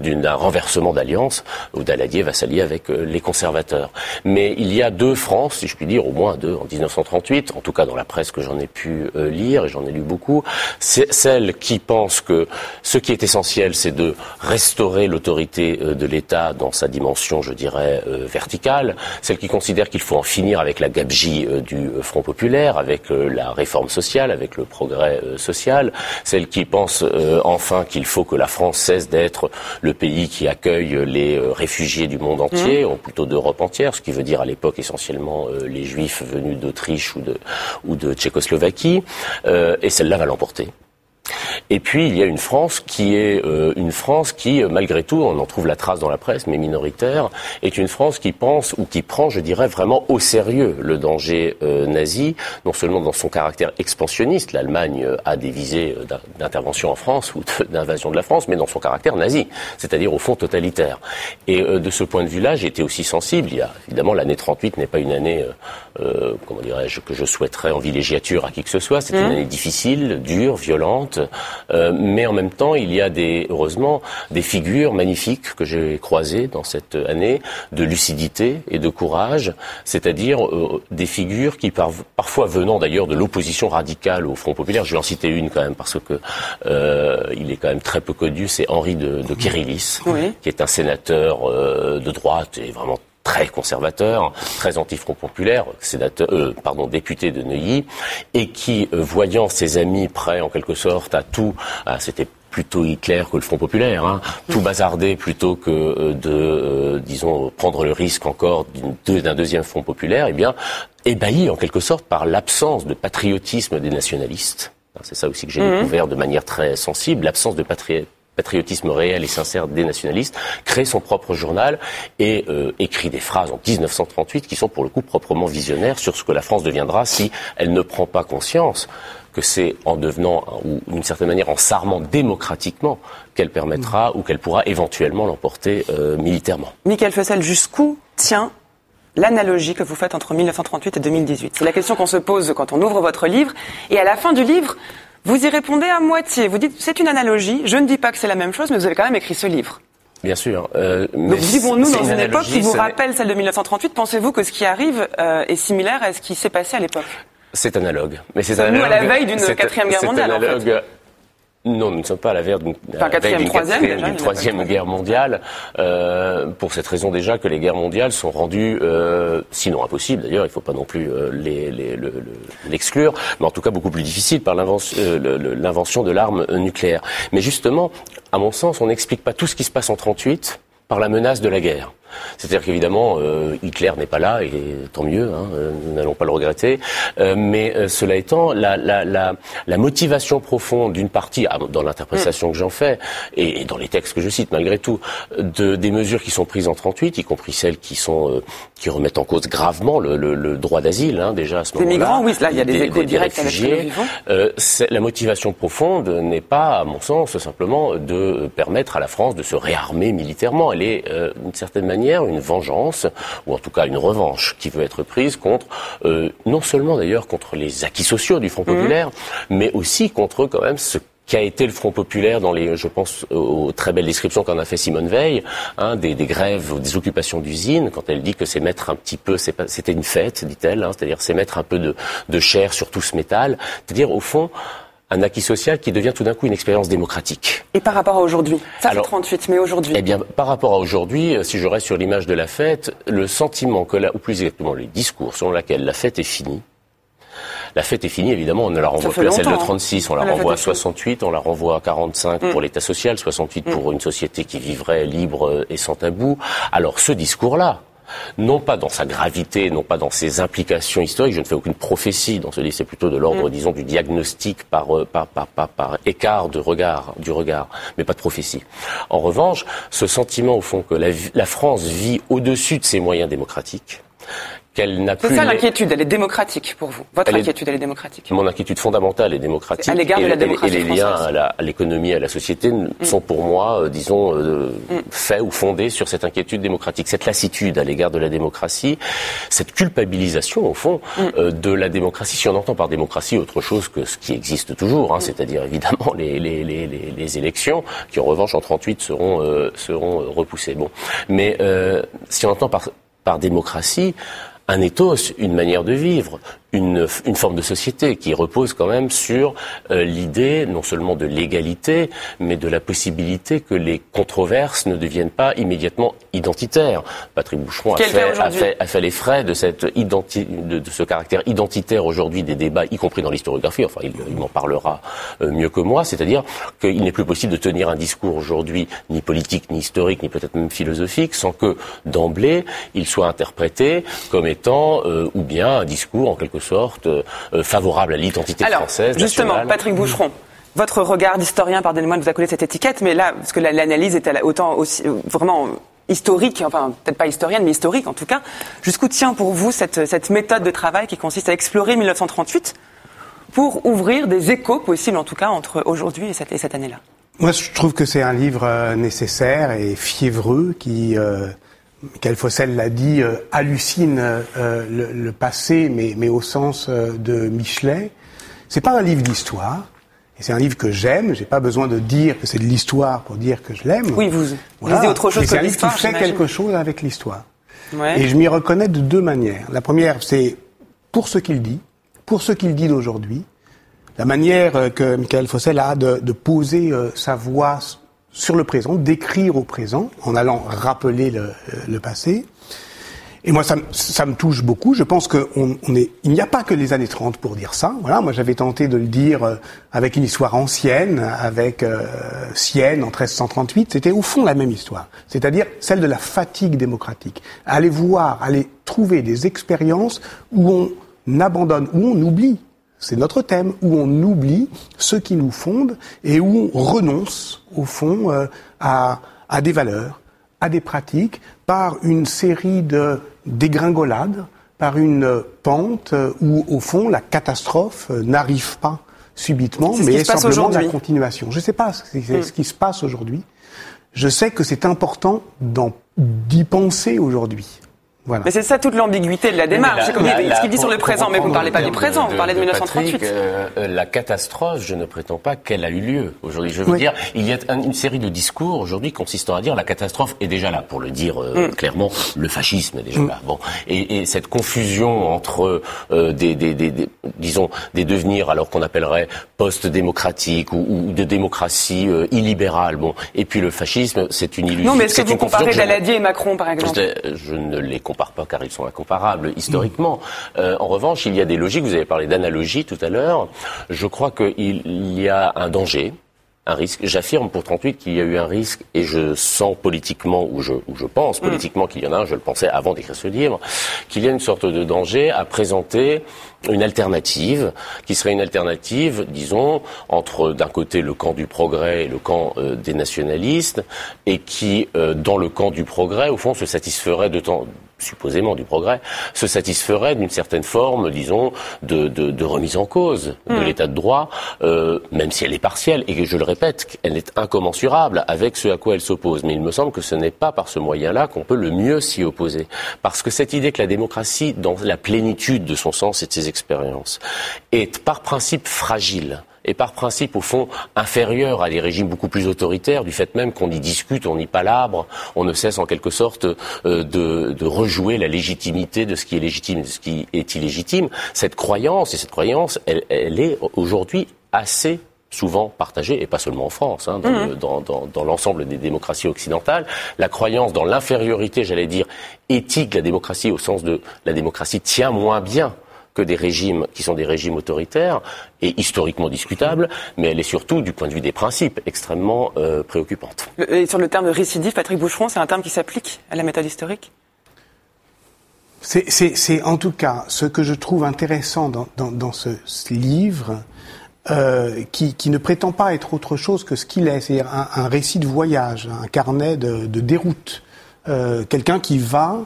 d'un renversement d'alliance où Daladier va s'allier avec les conservateurs. Mais il y a deux France, si je puis dire, au moins deux en 1938, en tout cas dans la presse que j'en ai pu lire et j'en ai lu beaucoup, c'est celle qui pense que ce qui est essentiel c'est de restaurer l'autorité euh, de l'État dans sa dimension, je dirais, euh, verticale, celle qui considère qu'il faut en finir avec la gabegie euh, du Front populaire, avec la réforme sociale, avec le progrès social, celle qui pense enfin qu'il faut que la France cesse d'être le pays qui accueille les réfugiés du monde entier, mmh. ou plutôt d'Europe entière, ce qui veut dire à l'époque essentiellement les Juifs venus d'Autriche ou de, ou de Tchécoslovaquie, et celle-là va l'emporter. Et puis il y a une France qui est euh, une France qui, euh, malgré tout, on en trouve la trace dans la presse, mais minoritaire, est une France qui pense ou qui prend, je dirais, vraiment au sérieux le danger euh, nazi, non seulement dans son caractère expansionniste, l'Allemagne a des visées d'intervention en France ou d'invasion de la France, mais dans son caractère nazi, c'est-à-dire au fond totalitaire. Et de ce point de vue-là, j'ai été aussi sensible. Il y a évidemment l'année 38 n'est pas une année, comment dirais-je, que je souhaiterais en villégiature à qui que ce soit. C'est une mmh. année difficile, dure, violente. Euh, mais en même temps, il y a des, heureusement des figures magnifiques que j'ai croisées dans cette année de lucidité et de courage, c'est-à-dire euh, des figures qui, parfois venant d'ailleurs de l'opposition radicale au Front populaire, je vais en citer une quand même parce que euh, il est quand même très peu connu, c'est Henri de, de Kirillis, qui est un sénateur de droite et vraiment très conservateur, très anti-front populaire, sénateur, euh, pardon, député de Neuilly, et qui, euh, voyant ses amis prêts en quelque sorte à tout, c'était plutôt Hitler que le Front populaire, hein, tout bazarder plutôt que euh, de, disons, prendre le risque encore d'un deuxième Front populaire, eh bien, ébahi en quelque sorte par l'absence de patriotisme des nationalistes. C'est ça aussi que j'ai mmh. découvert de manière très sensible, l'absence de patriotisme patriotisme réel et sincère des nationalistes, crée son propre journal et euh, écrit des phrases en 1938 qui sont pour le coup proprement visionnaires sur ce que la France deviendra si elle ne prend pas conscience que c'est en devenant, ou d'une certaine manière en s'armant démocratiquement, qu'elle permettra ou qu'elle pourra éventuellement l'emporter euh, militairement. Michael Fessel, jusqu'où tient l'analogie que vous faites entre 1938 et 2018 C'est la question qu'on se pose quand on ouvre votre livre. Et à la fin du livre, vous y répondez à moitié. Vous dites c'est une analogie. Je ne dis pas que c'est la même chose, mais vous avez quand même écrit ce livre. Bien sûr. Euh, Donc vivons-nous dans une, époque qui vous rappelle celle de 1938 Pensez-vous que ce qui arrive euh, est similaire à ce qui s'est passé à l'époque? C'est analogue. Mais c'est analogue. Nous à la veille d'une quatrième guerre mondiale. En non, nous ne sommes pas à la veille d'une troisième, guerre mondiale, euh, pour cette raison déjà que les guerres mondiales sont rendues, euh, sinon impossibles d'ailleurs, il ne faut pas non plus euh, l'exclure, mais en tout cas beaucoup plus difficiles par l'invention de l'arme nucléaire. Mais justement, à mon sens, on n'explique pas tout ce qui se passe en 38 par la menace de la guerre. C'est-à-dire qu'évidemment, euh, Hitler n'est pas là, et tant mieux, hein, euh, nous n'allons pas le regretter. Euh, mais cela étant, la, la, la, la motivation profonde d'une partie, ah, dans l'interprétation que j'en fais, et, dans les textes que je cite malgré tout, de, des mesures qui sont prises en 38, y compris celles qui sont qui remettent en cause gravement le, le, le droit d'asile, hein, déjà à ce moment-là. Des migrants, oui, là, il y a des, échos directs réfugiés. la motivation profonde n'est pas, à mon sens, simplement de permettre à la France de se réarmer militairement. Elle est, d'une certaine manière, une vengeance, ou en tout cas une revanche qui veut être prise contre, euh, non seulement d'ailleurs contre les acquis sociaux du Front mhm. populaire, mais aussi contre quand même ce qui a été le Front populaire dans les, je pense, aux très belles descriptions qu'en a fait Simone Veil, hein, des, des, grèves, des occupations d'usines, quand elle dit que c'est mettre un petit peu, c'était une fête, dit-elle, hein, c'est-à-dire c'est mettre un peu de, de chair sur tout ce métal, c'est-à-dire au fond un acquis social qui devient tout d'un coup une expérience démocratique. Et par rapport à aujourd'hui Ça fait 38, mais aujourd'hui Eh bien, par rapport à aujourd'hui, euh, si je reste sur l'image de la fête, le sentiment que, la, ou plus exactement, les discours selon lesquels la fête est finie, la fête est finie, évidemment, on ne la renvoie plus à celle de 36, hein. on la, renvoie à 68, on la renvoie à 45 pour mm. l'État social, 68 pour mm. une société qui vivrait libre et sans tabou. Alors ce discours-là, non pas dans sa gravité, non pas dans ses implications historiques. Je ne fais aucune prophétie dans ce livre, c'est plutôt de l'ordre, mm. disons, du diagnostic euh, par, par, par, par, écart de regard, du regard, mais pas de prophétie. En revanche, ce sentiment, au fond, que la, la France vit au-dessus de ses moyens démocratiques, c'est ça l'inquiétude, elle est démocratique pour vous. Votre inquiétude, elle est démocratique. Mon inquiétude fondamentale est démocratique. À l'égard de la démocratie Et, les liens à l'économie, à, la société mm. sont pour moi, euh, disons, euh, mm. faits ou fondés sur cette inquiétude démocratique, cette lassitude à l'égard de la démocratie, cette culpabilisation au fond mm. euh, de la démocratie. Si on entend par démocratie autre chose que ce qui existe toujours, hein, c'est-à-dire évidemment les, les, les, les, élections, qui en revanche en 38 seront seront repoussées. Bon, mais si on entend par par démocratie un ethos, une manière de vivre, une, une, forme de société qui repose quand même sur euh, l'idée non seulement de l'égalité, mais de la possibilité que les controverses ne deviennent pas immédiatement identitaires. Patrick Boucheron a fait, a fait, a, fait, les frais de, cette identi de, de, ce caractère identitaire aujourd'hui des débats, y compris dans l'historiographie, enfin il, il m'en parlera euh, mieux que moi, c'est-à-dire qu'il n'est plus possible de tenir un discours aujourd'hui ni politique, ni historique, ni peut-être même philosophique, sans que d'emblée il soit interprété comme étant euh, ou bien un discours en quelque sorte euh, favorable à l'identité française. Justement, Patrick Boucheron. Votre regard d'historien, pardonnez-moi de vous accoler cette étiquette, mais là, parce que l'analyse est autant aussi euh, vraiment historique, enfin peut-être pas historienne, mais historique en tout cas. Jusqu'où tient pour vous cette, cette méthode de travail qui consiste à explorer 1938 pour ouvrir des échos possibles, en tout cas, entre aujourd'hui et cette, cette année-là? Moi, je trouve que c'est un livre euh, nécessaire et fiévreux qui Michael Fossel l'a dit, euh, hallucine euh, le, passé, mais, mais au sens euh, de Michelet. C'est pas un livre d'histoire. Et c'est un livre que j'aime. J'ai pas besoin de dire que c'est de l'histoire pour dire que je l'aime. Oui, vous lisez autre chose que. C'est un livre qui fait quelque chose avec l'histoire. Et je m'y reconnais de deux manières. La première, c'est pour ce qu'il dit, pour ce qu'il dit d'aujourd'hui, la manière que Michael Fossel a de, de poser sa voix sur le présent, d'écrire au présent, en allant rappeler le, le passé. Et moi, ça, ça, me touche beaucoup. Je pense qu'on on n'y a pas que les années 30 pour dire ça. Voilà, moi j'avais tenté de le dire euh, avec une histoire ancienne, avec euh, Sienne en 1338. C'était au fond la même histoire, c'est-à-dire celle de la fatigue démocratique. Aller voir, aller trouver des expériences où on abandonne, où on oublie c'est notre thème, où on oublie ce qui nous fonde et où on renonce, au fond, euh, à, à, des valeurs, à des pratiques, par une série de dégringolades, par une pente où, au fond, la catastrophe n'arrive pas subitement, mais est simplement la continuation. Je ne sais pas ce, hmm. ce qui se passe aujourd'hui. Je sais que c'est important d'y penser aujourd'hui. Mais c'est ça toute l'ambiguïté de la démarche. C'est ce qu'il dit sur le présent, mais vous ne parlez pas du présent, vous parlez de, 1938. Euh, euh, la catastrophe, je ne prétends pas qu'elle a eu lieu aujourd'hui. Je veux dire, il y a une série de discours aujourd'hui consistant à dire la catastrophe est déjà là, pour le dire euh, mm. clairement, le fascisme est déjà mm. là. Bon, et, et, cette confusion entre des, des, des, disons, des devenirs alors qu'on appellerait post-démocratiques ou, ou, de démocratie illibérale, bon, et puis le fascisme, c'est une illusion. Non, mais est-ce que vous comparez Daladier et Macron, par exemple? je, ne les compare compare pas car ils sont incomparables historiquement. Euh, en revanche, il y a des logiques. Vous avez parlé d'analogie tout à l'heure. Je crois qu'il y a un danger un risque. J'affirme pour 38 qu'il y a eu un risque et je sens politiquement, ou je, ou je pense mm. politiquement qu'il y en a un, je le pensais avant d'écrire ce livre, qu'il y a une sorte de danger à présenter une alternative qui serait une alternative, disons, entre d'un côté le camp du progrès et le camp euh, des nationalistes et qui, euh, dans le camp du progrès, au fond, se satisferait de temps supposément du progrès, se satisferait d'une certaine forme, disons, de, de, de, remise en cause de hmm. l'état de droit, euh, même si elle est partielle, et que je le répète, elle est incommensurable avec ce à quoi elle s'oppose. Mais il me semble que ce n'est pas par ce moyen-là qu'on peut le mieux s'y opposer. Parce que cette idée que la démocratie, dans la plénitude de son sens et de ses expériences, est par principe fragile est par principe, au fond, inférieure à des régimes beaucoup plus autoritaires, du fait même qu'on y discute, on y palabre, on ne cesse en quelque sorte euh, de, de, rejouer la légitimité de ce qui est légitime, de ce qui est illégitime. Cette croyance, et cette croyance, elle, elle est aujourd'hui assez souvent partagée, et pas seulement en France, hein, mmh. dans, dans, dans l'ensemble des démocraties occidentales, la croyance dans l'infériorité, j'allais dire, éthique de la démocratie, au sens de la démocratie tient moins bien que des régimes qui sont des régimes autoritaires et historiquement discutables, mais elle est surtout, du point de vue des principes, extrêmement euh, préoccupante. et sur le terme de récidive, Patrick Boucheron, c'est un terme qui s'applique à la méthode historique? C'est en tout cas ce que je trouve intéressant dans, dans, dans ce, ce, livre, euh, qui, qui, ne prétend pas être autre chose que ce qu'il est, c'est-à-dire un, un, récit de voyage, un carnet de, de déroute, euh, quelqu'un qui va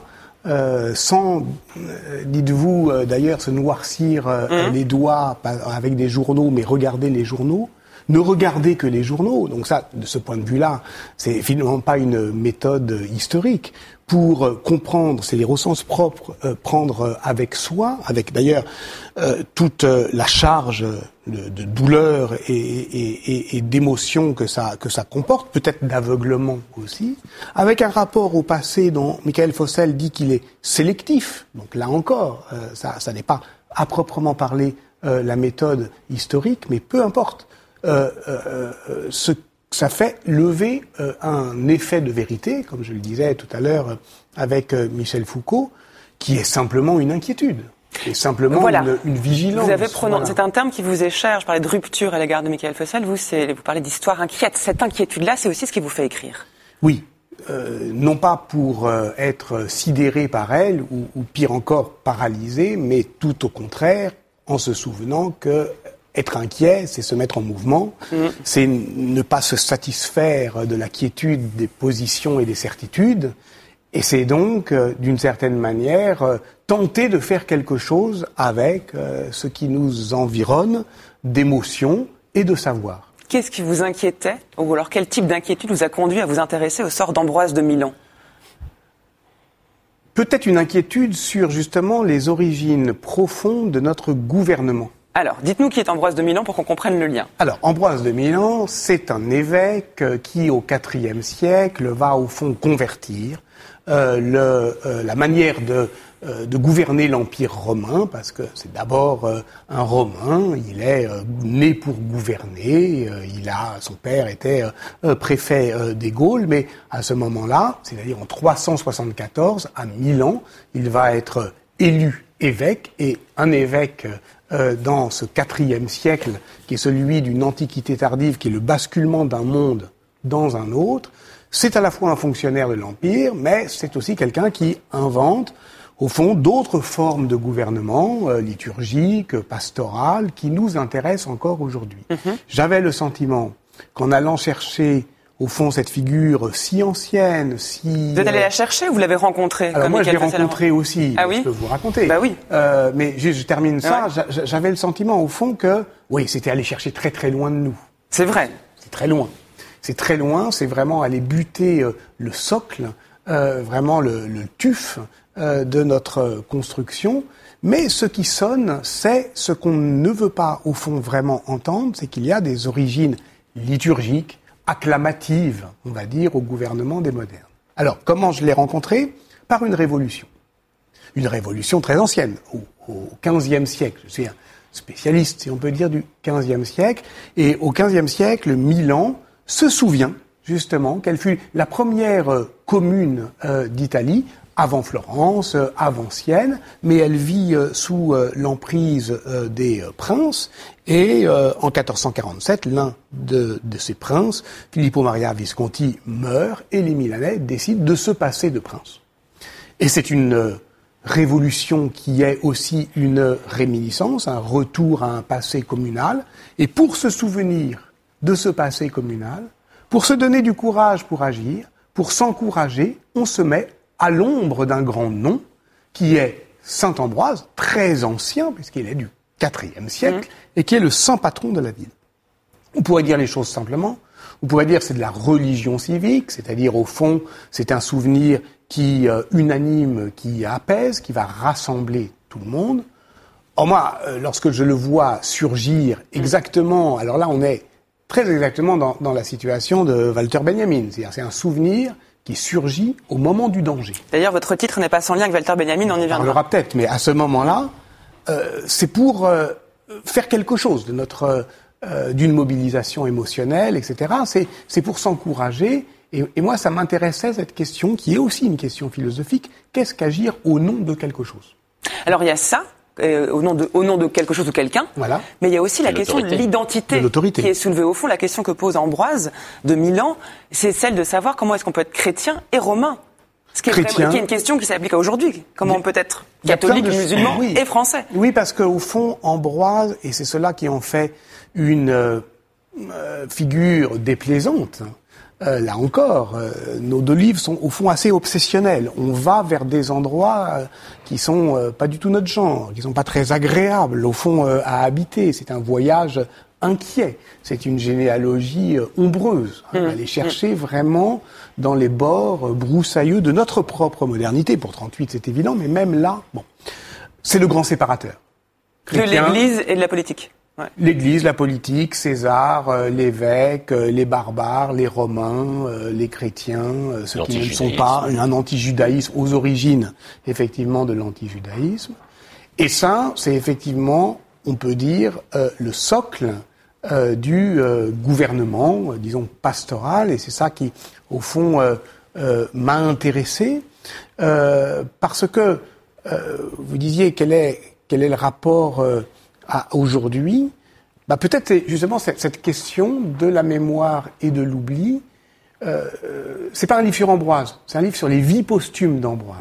euh, sans, euh, dites-vous euh, d'ailleurs, se noircir mmh. les doigts avec des journaux, mais regarder les journaux, ne regarder que les journaux. Donc ça, de ce point de vue-là, c'est finalement pas une méthode historique pour euh, comprendre, c'est les ressences propres, euh, prendre euh, avec soi, avec d'ailleurs toute la charge de, de douleur et, et, et d'émotion que ça, que ça comporte, peut-être d'aveuglement aussi, avec un rapport au passé dont Michael Fossel dit qu'il est sélectif. Donc là encore, ça, ça n'est pas à proprement parler la méthode historique, mais peu importe. ce ça fait lever euh, un effet de vérité, comme je le disais tout à l'heure euh, avec euh, Michel Foucault, qui est simplement une inquiétude. Et simplement une, une, vigilance. Vous avez C'est un terme qui vous est cher. Je parlais de rupture à l'égard de Michael Fossel. Vous, vous parlez d'histoire inquiète. Cette inquiétude-là, c'est aussi ce qui vous fait écrire. Oui. Euh, non pas pour être sidéré par elle, ou, ou pire encore paralysé, mais tout au contraire, en se souvenant que être inquiet, c'est se mettre en mouvement, mm. c'est ne pas se satisfaire de la quiétude des positions et des certitudes, et c'est donc, euh, d'une certaine manière, euh, tenter de faire quelque chose avec euh, ce qui nous environne d'émotions et de savoir. Qu'est-ce qui vous inquiétait, ou alors quel type d'inquiétude vous a conduit à vous intéresser au sort d'Ambroise de Milan? Peut-être une inquiétude sur justement les origines profondes de notre gouvernement. Alors, dites-nous qui est Ambroise de Milan pour qu'on comprenne le lien. Alors, Ambroise de Milan, c'est un évêque euh, qui, au IVe siècle, va au fond convertir euh, euh, la manière de, de gouverner l'Empire romain, parce que c'est d'abord un Romain, il est né pour gouverner, il a, son père était préfet des Gaules, mais à ce moment-là, c'est-à-dire en 374, à Milan, il va être élu évêque, et un évêque euh, dans ce quatrième siècle, qui est celui d'une antiquité tardive, qui est le basculement d'un monde dans un autre, c'est à la fois un fonctionnaire de l'Empire, mais c'est aussi quelqu'un qui invente, au fond, d'autres formes de gouvernement, euh, liturgique, pastoral, qui nous intéressent encore aujourd'hui. Mm-hmm. J'avais le sentiment qu'en allant chercher au fond, cette figure si ancienne, si... Vous êtes allé la chercher ou vous l'avez rencontrée Alors moi, je l'ai rencontrée aussi. Ah oui Je peux vous raconter. Bah oui. Euh, mais je, je termine ça. J'avais le sentiment, au fond, que oui, c'était aller chercher très très loin de nous. C'est vrai. C'est très loin. C'est très loin. C'est vraiment aller buter euh, le socle, euh, vraiment le, le tuf euh, de notre construction. Mais ce qui sonne, c'est ce qu'on ne veut pas, au fond, vraiment entendre, c'est qu'il y a des origines liturgiques, acclamative, on va dire, au gouvernement des modernes. Alors, comment je l'ai rencontré? Par une révolution. Une révolution très ancienne, au, XVe siècle. Je suis un spécialiste, si on peut dire, du XVe siècle. Et au XVe siècle, Milan se souvient justement qu'elle fut la première euh, commune euh, d'Italie avant Florence, euh, avant Sienne, mais elle vit euh, sous euh, l'emprise des princes. Et en 1447, l'un de, de, ces princes, Filippo Maria Visconti, meurt et les Milanais décident de se passer de prince. Et c'est une révolution qui est aussi une réminiscence, un retour à un passé communal. Et pour se souvenir de ce passé communal, pour se donner du courage pour agir, pour s'encourager, on se met à l'ombre d'un grand nom qui est Saint Ambroise, très ancien, puisqu'il est du IVe siècle, mmh. et qui est le saint patron de la ville. On pourrait dire les choses simplement. On pourrait dire c'est de la religion civique, c'est-à-dire au fond c'est un souvenir qui euh, unanime, qui apaise, qui va rassembler tout le monde. Or moi, euh, lorsque je le vois surgir exactement, alors là on est très exactement dans, dans la situation de Walter Benjamin, c'est-à-dire c'est un souvenir qui surgit au moment du danger. D'ailleurs, votre titre n'est pas sans lien avec Walter Benjamin, on y viendra. On l'aura peut-être, mais à ce moment-là, euh, c'est pour euh, faire quelque chose de notre euh, d'une mobilisation émotionnelle, etc. C'est c'est pour s'encourager. Et, et moi, ça m'intéressait cette question, qui est aussi une question philosophique. Qu'est-ce qu'agir au nom de quelque chose? Alors il y a ça, euh, au, nom de, au nom de quelque chose ou quelqu'un. Voilà. Mais il y a aussi la question de l'identité De l'autorité. qui est soulevée au fond. La question que pose Ambroise de Milan, c'est celle de savoir comment est-ce qu'on peut être chrétien et romain. Ce qui est, Chrétien. vraiment- qui est une question qui s'applique à aujourd'hui. Comment on peut être catholique, de- musulman Oui. et français Oui, parce qu'au fond, Ambroise, et c'est cela qui en fait une euh, euh, figure déplaisante, euh, là encore, euh, nos deux livres sont au fond assez obsessionnels. On va vers des endroits euh, qui sont euh, pas du tout notre genre, qui sont pas très agréables, au fond, euh, à habiter. C'est un voyage inquiet. C'est une généalogie euh, ombreuse. hein, aller chercher vraiment dans les bords broussailleux de notre propre modernité. Pour 38, c'est évident, mais même là, bon, c'est le grand séparateur. de l'Église et de la politique. Ouais. L'Église, la politique, César, euh, l'évêque, euh, les barbares, les Romains, euh, les chrétiens, ceux qui ne sont pas, un anti-judaïsme aux origines, effectivement, de l'anti-judaïsme. Et ça, c'est effectivement, on peut dire, le socle du gouvernement, disons, pastoral, et c'est ça qui, au fond, m'a intéressé, parce que vous disiez quel est, quel est le rapport à aujourd'hui bah, Peut-être c'est justement cette, cette question de la mémoire et de l'oubli. Euh, euh, c'est pas un livre sur Ambroise, c'est un livre sur les vies posthumes d'Ambroise.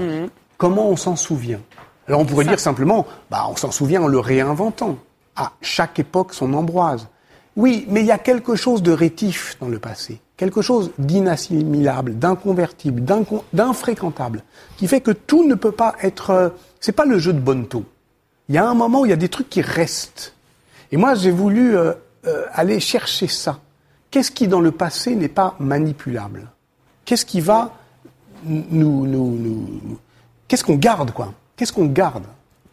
Comment on s'en souvient? Alors on pourrait dire simplement, bah, on s'en souvient en le réinventant. À chaque époque son Ambroise. Oui, mais il y a quelque chose de rétif dans le passé, quelque chose d'inassimilable, d'inconvertible, d'incon- d'infréquentable, qui fait que tout ne peut pas être. euh, c'est pas le jeu de Bonneto. Il y a un moment où il y a des trucs qui restent. Et moi, j'ai voulu euh, euh, aller chercher ça. Qu'est-ce qui, dans le passé, n'est pas manipulable? Qu'est-ce qui va nous, qu'est-ce qu'on garde, quoi? Qu'est-ce qu'on garde?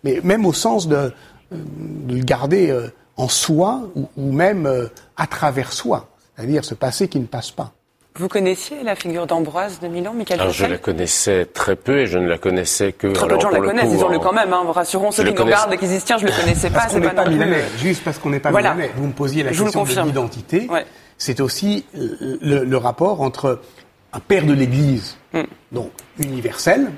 Mais même au sens de, euh, le garder en soi ou, même à travers soi, c'est-à-dire ce passé qui ne passe pas. Vous connaissiez la figure d'Ambroise de Milan, Michael Alors je la connaissais très peu et je ne la connaissais que. Très peu de gens la connaissent, disons-le en- quand même. Hein. Rassurons ceux Je qui nous regardent et qui se disent tiens, je le connaissais pas, Parce c'est qu'on pas n'est pas milanais, juste parce qu'on n'est pas Voilà. milanais. Vous me posiez la Je vous le question de confirme. l'identité. Ouais. C'est aussi le, le- rapport entre un père de l'Église, Hmm. donc universel,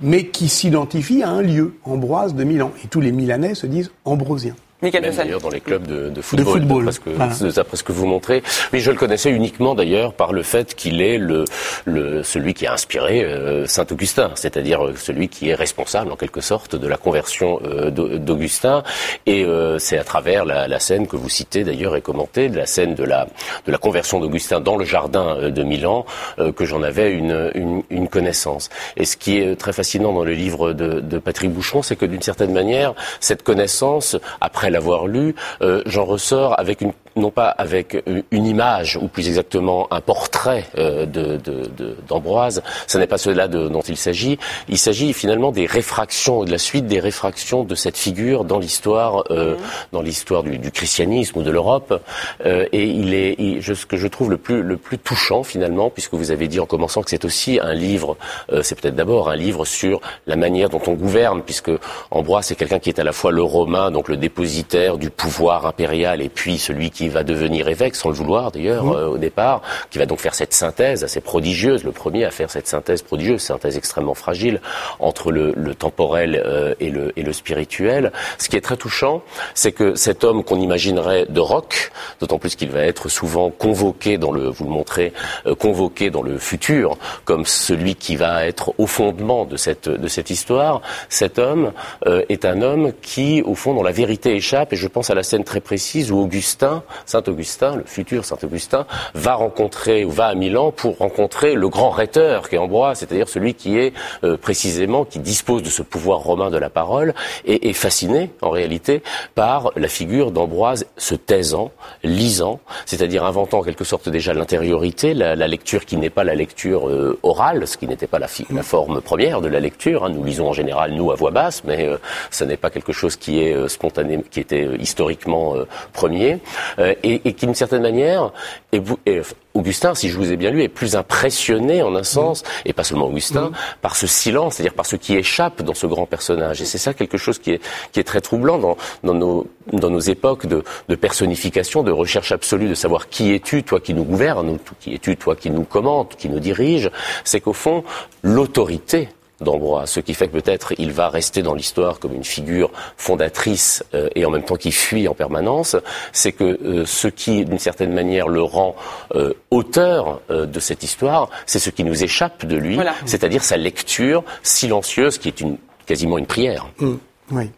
mais qui s'identifie à un lieu, Ambroise de Milan. Et tous les Milanais se disent ambrosiens. Michael d'ailleurs dans les clubs de, de football, football, d'après ce que, voilà. d'après ce que vous montrez. Oui, je le connaissais uniquement d'ailleurs par le fait qu'il est le, le, celui qui a inspiré euh, Saint Augustin, c'est-à-dire euh, celui qui est responsable en quelque sorte de la conversion euh, d'Au- d'Augustin. Et euh, c'est à travers la, la scène que vous citez d'ailleurs et commentez, de la scène de la, de la conversion d'Augustin dans le jardin euh, de Milan, euh, que j'en avais une, une, une connaissance. Et ce qui est très fascinant dans le livre de, de Patrick Bouchon, c'est que d'une certaine manière, cette connaissance, après l'avoir lu, euh, j'en ressors avec une non pas avec une image ou plus exactement un portrait euh, de, de, de- d'Ambroise, ce n'est pas cela de- dont il s'agit. Il s'agit finalement des réfractions, de la suite des réfractions de cette figure dans l'histoire, euh, dans l'histoire du, du christianisme ou de l'Europe. Euh, et il est, il- je- ce que je trouve le plus le plus touchant finalement, puisque vous avez dit en commençant que c'est aussi un livre, euh, c'est peut-être d'abord un livre sur la manière dont on gouverne, puisque Ambroise c'est quelqu'un qui est à la fois le romain, donc le dépositaire du pouvoir impérial, et puis celui qui va devenir évêque, sans le vouloir d'ailleurs euh, au départ, qui va donc faire cette synthèse assez prodigieuse, le premier à faire cette synthèse prodigieuse, synthèse extrêmement fragile entre le, le temporel euh, et, le, et le spirituel. Ce qui est très touchant, c'est que cet homme qu'on imaginerait de roc, d'autant plus qu'il va être souvent convoqué dans le, vous le montrez, euh, convoqué dans le futur comme celui qui va être au fondement de cette de cette histoire. Cet homme est un homme qui, au fond, dont la vérité et je pense à la scène très précise où Augustin, Saint Augustin, le futur Saint Augustin, va rencontrer ou va à Milan pour rencontrer le grand rhéteur qui est Ambroise, c'est-à-dire celui qui est euh, précisément qui dispose de ce pouvoir romain de la parole et est fasciné en réalité par la figure d'Ambroise se taisant, lisant, c'est-à-dire inventant en quelque sorte déjà l'intériorité, la, lecture qui n'est pas la lecture euh, orale, ce qui n'était pas la, la, forme première de la lecture. Hein. Nous lisons en général nous à voix basse, mais euh, ce n'est pas quelque chose qui est spontané, qui était historiquement premier, et, et, qui d'une certaine manière est, Augustin, si je vous ai bien lu, est plus impressionné en un sens, et pas seulement Augustin, par ce silence, c'est-à-dire par ce qui échappe dans ce grand personnage. Et c'est ça quelque chose qui est, qui est très troublant dans, dans, nos, dans nos époques de, de, personnification, de recherche absolue de savoir qui es-tu, toi qui nous gouverne, ou qui es-tu, toi qui nous commente, qui nous dirige. C'est qu'au fond, l'autorité d'Ambroise, ce qui fait que peut-être il va rester dans l'histoire comme une figure fondatrice euh, et en même temps qui fuit en permanence, c'est que euh, ce qui, d'une certaine manière, le rend euh, auteur de cette histoire, c'est ce qui nous échappe de lui, c'est-à-dire sa lecture silencieuse, qui est une, quasiment une prière. Mmh. oui.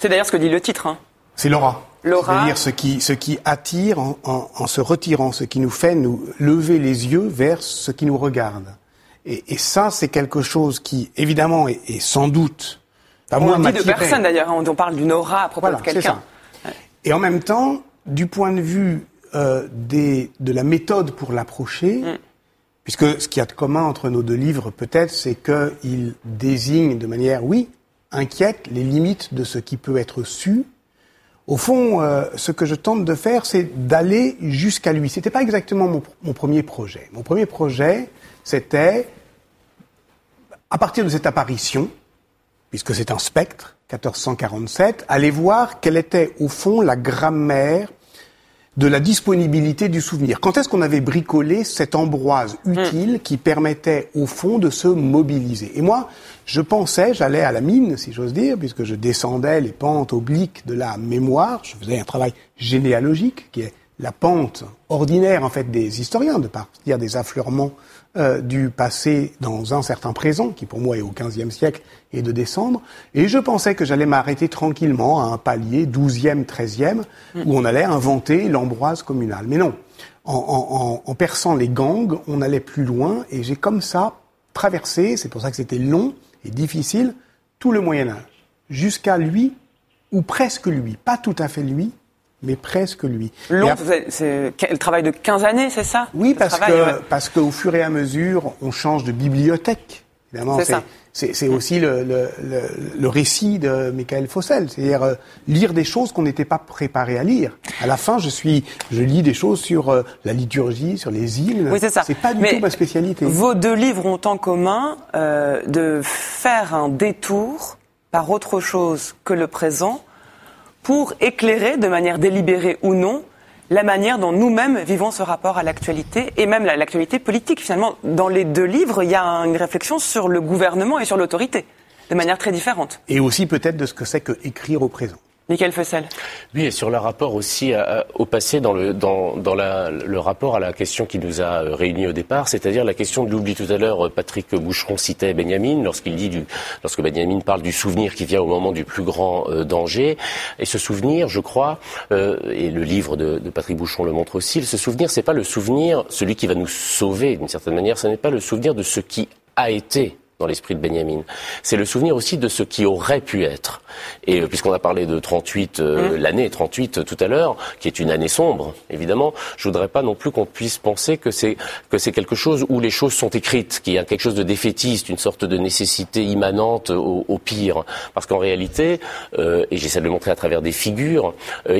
C'est d'ailleurs ce que dit le titre. Hein. C'est l'aura. C'est-à-dire ce qui, ce qui attire en, en se retirant, ce qui nous fait nous lever les yeux vers ce qui nous regarde. Et, et ça, c'est quelque chose qui, évidemment, est, est sans doute. Pas on dit de personne d'ailleurs, hein, on parle d'une aura à propos de quelqu'un. Et en même temps, du point de vue euh, des, de la méthode pour l'approcher, mm. puisque ce qu'il y a de commun entre nos deux livres, peut-être, c'est qu'ils désignent de manière, oui, inquiète, les limites de ce qui peut être su. Au fond, euh, ce que je tente de faire, c'est d'aller jusqu'à lui. C'était pas exactement mon, mon, premier projet. Mon premier projet, c'était, à partir de cette apparition, puisque c'est un spectre, 1447, aller voir quelle était au fond la grammaire de la disponibilité du souvenir. Quand est-ce qu'on avait bricolé cette ambroise utile qui permettait au fond de se mobiliser? Et moi, je pensais, j'allais à la mine, si j'ose dire, puisque je descendais les pentes obliques de la mémoire, je faisais un travail généalogique qui est la pente ordinaire en fait des historiens, de partir des affleurements euh, du passé dans un certain présent, qui pour moi est au XVe siècle, et de descendre. Et je pensais que j'allais m'arrêter tranquillement à un palier, 12e, 13e, où on allait inventer l'ambroise communale. Mais non, en, en, en, perçant les gangs, on allait plus loin, et j'ai comme ça traversé, c'est pour ça que c'était long et difficile, tout le Moyen Âge, jusqu'à lui, ou presque lui, pas tout à fait lui, mais presque lui. Long, c'est le travail de 15 années, c'est ça Oui, parce que parce qu'au fur et à mesure, on change de bibliothèque. Évidemment, c'est aussi le, le, le, récit de Michael Fossel, c'est-à-dire euh, lire des choses qu'on n'était pas préparé à lire. À la fin, je suis, je lis des choses sur euh, la liturgie, sur les hymnes. Oui, c'est ça. C'est pas du tout ma spécialité. Vos deux livres ont en commun euh, de faire un détour par autre chose que le présent pour éclairer, de manière délibérée ou non, la manière dont nous-mêmes vivons ce rapport à l'actualité et même l'actualité politique. Finalement, dans les deux livres, il y a une réflexion sur le gouvernement et sur l'autorité, de manière très différente. Et aussi peut-être de ce que c'est que écrire au présent. Oui, et sur le rapport aussi au passé, dans, le, dans, la, rapport à la question qui nous a euh, réunis au départ, c'est-à-dire la question de l'oubli. Tout à l'heure, Patrick Boucheron citait Benjamin lorsqu'il dit du, lorsque Benjamin parle du souvenir qui vient au moment du plus grand euh, danger. Et ce souvenir, je crois, euh, et le livre de, Patrick Boucheron le montre aussi, ce souvenir, c'est pas le souvenir, celui qui va nous sauver d'une certaine manière, ce n'est pas le souvenir de ce qui a été dans l'esprit de Benjamin. C'est le souvenir aussi de ce qui aurait pu être. Et euh, puisqu'on a parlé de 38, euh, mmh. l'année 38 euh, tout à l'heure, qui est une année sombre, évidemment, je voudrais pas non plus qu'on puisse penser que c'est que c'est quelque chose où les choses sont écrites, qu'il y a quelque chose de défaitiste, une sorte de nécessité immanente au, au pire. Parce qu'en réalité, euh, et j'essaie de le montrer à travers des figures,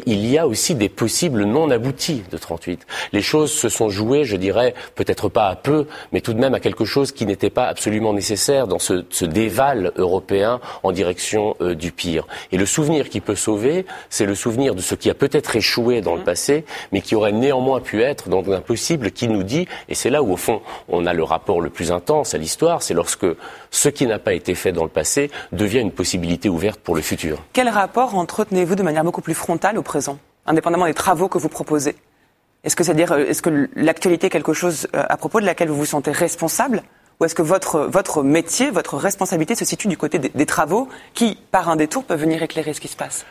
il y a aussi des possibles non aboutis de 38. Les choses se sont jouées, je dirais, peut-être pas à peu, mais tout de même à quelque chose qui n'était pas absolument nécessaire dans ce, ce déval européen en direction euh, du pire. Et le souvenir qui peut sauver, c'est le souvenir de ce qui a peut-être échoué dans le mmh. passé, mais qui aurait néanmoins pu être dans l'impossible, qui nous dit, et c'est là où au fond on a le rapport le plus intense à l'histoire, c'est lorsque ce qui n'a pas été fait dans le passé devient une possibilité ouverte pour le futur. Quel rapport entretenez-vous de manière beaucoup plus frontale au présent, indépendamment des travaux que vous proposez? Est-ce que c'est-à-dire, euh, est-ce que l'actualité est quelque chose euh, à propos de laquelle vous vous sentez responsable? Ou est-ce que votre, votre métier, votre responsabilité se situe du côté des, travaux qui, par un détour, peuvent venir éclairer ce qui se passe?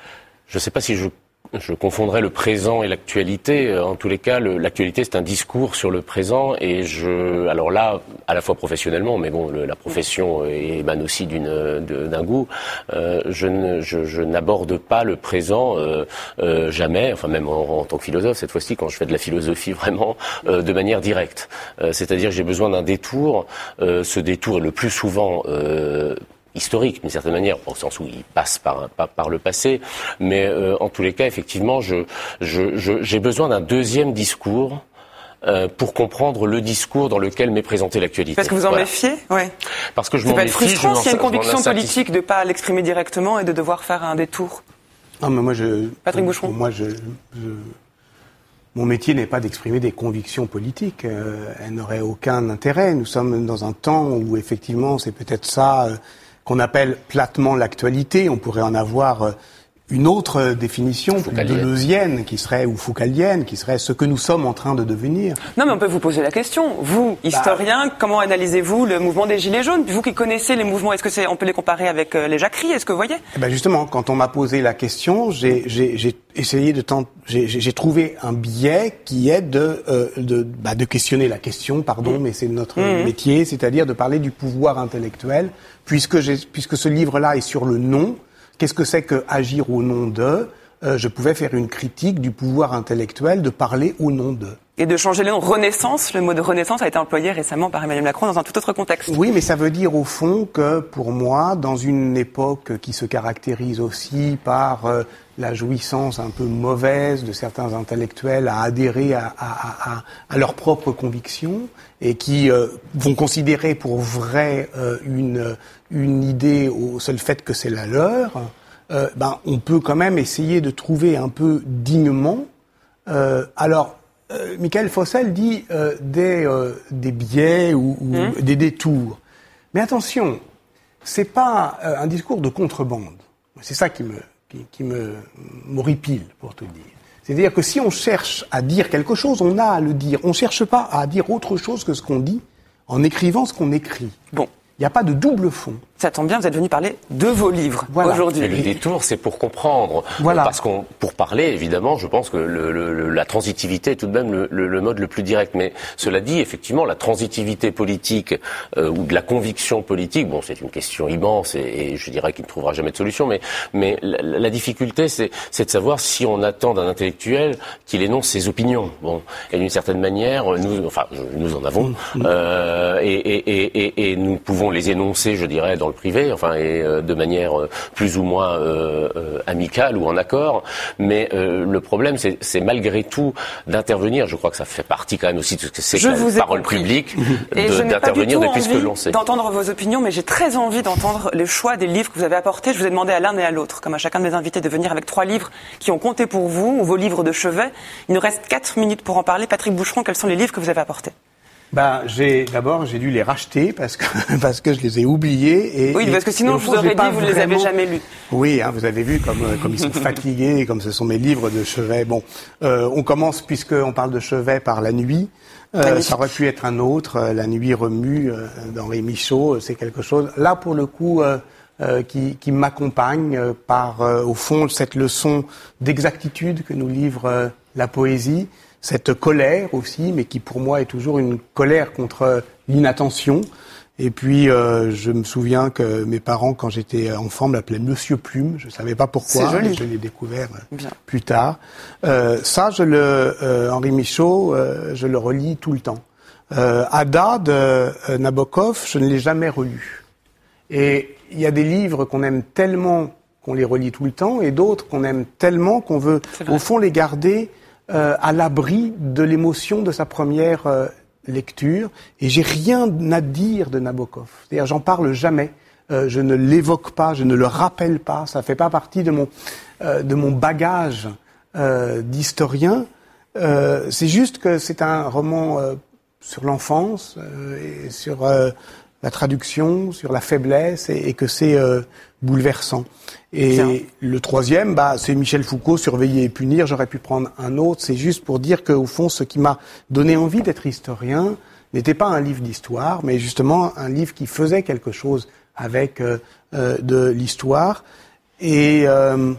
Je ne sais pas si je je confondrais le présent et l'actualité. Euh, en tous les cas, l'actualité c'est un discours sur le présent et je, alors là, à la fois professionnellement, mais bon, la profession émane aussi d'un goût. Euh, je n'aborde pas le présent euh, euh, jamais, enfin même en, tant que philosophe cette fois-ci, quand je fais de la philosophie vraiment euh, de manière directe. C'est-à-dire j'ai besoin d'un détour. ce détour est le plus souvent historique d'une certaine manière, au sens où il passe par, par, le passé. Mais euh, en tous les cas, effectivement, j'ai je, je, besoin d'un deuxième discours. Euh, pour comprendre le discours dans lequel m'est présentée l'actualité. Parce que vous en méfiez Oui. Parce que je m'en méfie. C'est frustrant s'il y a une conviction politique de ne pas l'exprimer directement et de devoir faire un détour. Non, mais moi, je. Patrick Boucheron. Moi, je, mon métier n'est pas d'exprimer des convictions politiques. Euh, elles n'auraient aucun intérêt. Nous sommes dans un temps où, effectivement, c'est peut-être ça qu'on appelle platement l'actualité. On pourrait en avoir euh, une autre définition, plus deleuzienne, qui serait, ou foucalienne, qui serait ce que nous sommes en train de devenir. Non, mais on peut vous poser la question. Vous, bah, historien, comment analysez-vous le mouvement des Gilets jaunes? Vous qui connaissez les mouvements, est-ce que c'est, on peut les comparer avec euh, les jacqueries? Est-ce que vous voyez? Ben Justement, quand on m'a posé la question, j'ai essayé de tenter, j'ai trouvé un biais qui est de, euh, de, bah, de, questionner la question, pardon, mm. mais c'est notre mm. métier, c'est-à-dire de parler du pouvoir intellectuel, puisque, puisque ce livre-là est sur le nom, Qu'est-ce que c'est que agir au nom de euh, Je pouvais faire une critique du pouvoir intellectuel de parler au nom de. Et de changer le nom Renaissance, le mot de Renaissance a été employé récemment par Emmanuel Macron dans un tout autre contexte. Oui, mais ça veut dire au fond que pour moi, dans une époque qui se caractérise aussi par euh, la jouissance un peu mauvaise de certains intellectuels à adhérer à, à, à, à leurs propres convictions et qui euh, vont considérer pour vrai une, une idée au seul fait que c'est la leur, euh, ben, on peut quand même essayer de trouver un peu dignement. Euh, alors, euh, Michael Fossel dit des, des biais ou, ou mmh. des détours. Mais attention, c'est pas un discours de contrebande. C'est ça qui me, qui, qui me m'horripile, pour te dire. C'est-à-dire que si on cherche à dire quelque chose, on a à le dire. On ne cherche pas à dire autre chose que ce qu'on dit en écrivant ce qu'on écrit. Bon. Il n'y a pas de double fond. Ça tombe bien, vous êtes venu parler de vos livres aujourd'hui. Le détour, c'est pour comprendre. Voilà. Parce qu'on, pour parler, évidemment, je pense que le, le, la transitivité est tout de même le, le, mode le plus direct. Mais cela dit, effectivement, la transitivité politique euh, ou de la conviction politique, bon, c'est une question immense et, et je dirais qu'il ne trouvera jamais de solution. Mais, mais la, la difficulté, c'est, de savoir si on attend d'un intellectuel qu'il énonce ses opinions. Bon, et d'une certaine manière, nous, enfin, nous en avons, mmh. euh, et, et, et, et nous pouvons les énoncer, je dirais, dans privé, enfin, et euh, de manière euh, plus ou moins euh, amicale ou en accord. Mais le problème, c'est malgré tout d'intervenir. Je crois que ça fait partie quand même aussi de ce que c'est la parole publique, d'intervenir depuis ce que l'on sait. D'entendre vos opinions, mais j'ai très envie d'entendre les choix des livres que vous avez apportés. Je vous ai demandé à l'un et à l'autre, comme à chacun de mes invités, de venir avec trois livres qui ont compté pour vous, ou vos livres de chevet. Il nous reste quatre minutes pour en parler. Patrick Boucheron, quels sont les livres que vous avez apportés? Bah, j'ai d'abord j'ai dû les racheter parce que parce que je les ai oubliés et oui parce que sinon je vous aurais dit vous ne les avez jamais lus. Oui, hein, vous avez vu comme euh, comme ils sont fatigués, comme ce sont mes livres de chevet. Bon, euh, on commence puisque on parle de chevet par la nuit. Euh, ça aurait pu être un autre. Euh, la nuit remue euh, d'Henri Michaud, c'est quelque chose. Là pour le coup. qui, qui m'accompagne par, au fond, cette leçon d'exactitude que nous livre la poésie, cette colère aussi, mais qui pour moi est toujours une colère contre l'inattention. Et puis, euh, je me souviens que mes parents, quand j'étais enfant, m'appelaient Monsieur Plume. Je ne savais pas pourquoi. Joli. Je l'ai découvert euh, plus tard. Euh, ça, je le, euh, Henri Michaud, je le relis tout le temps. Ada de Nabokov, je ne l'ai jamais relu. Et il y a des livres qu'on aime tellement qu'on les relit tout le temps, et d'autres qu'on aime tellement qu'on veut, au fond, les garder euh, à l'abri de l'émotion de sa première euh, lecture. Et j'ai rien à dire de Nabokov. C'est-à-dire, j'en parle jamais. Euh, je ne l'évoque pas, je ne le rappelle pas. Ça fait pas partie de mon de mon bagage d'historien. c'est juste que c'est un roman sur l'enfance sur la traduction, sur la faiblesse, et que c'est bouleversant. Et le troisième, bah, c'est Michel Foucault, Surveiller et punir. J'aurais pu prendre un autre. C'est juste pour dire qu'au fond, ce qui m'a donné envie d'être historien n'était pas un livre d'histoire, mais justement un livre qui faisait quelque chose avec euh, euh, de l'histoire. Et, euh,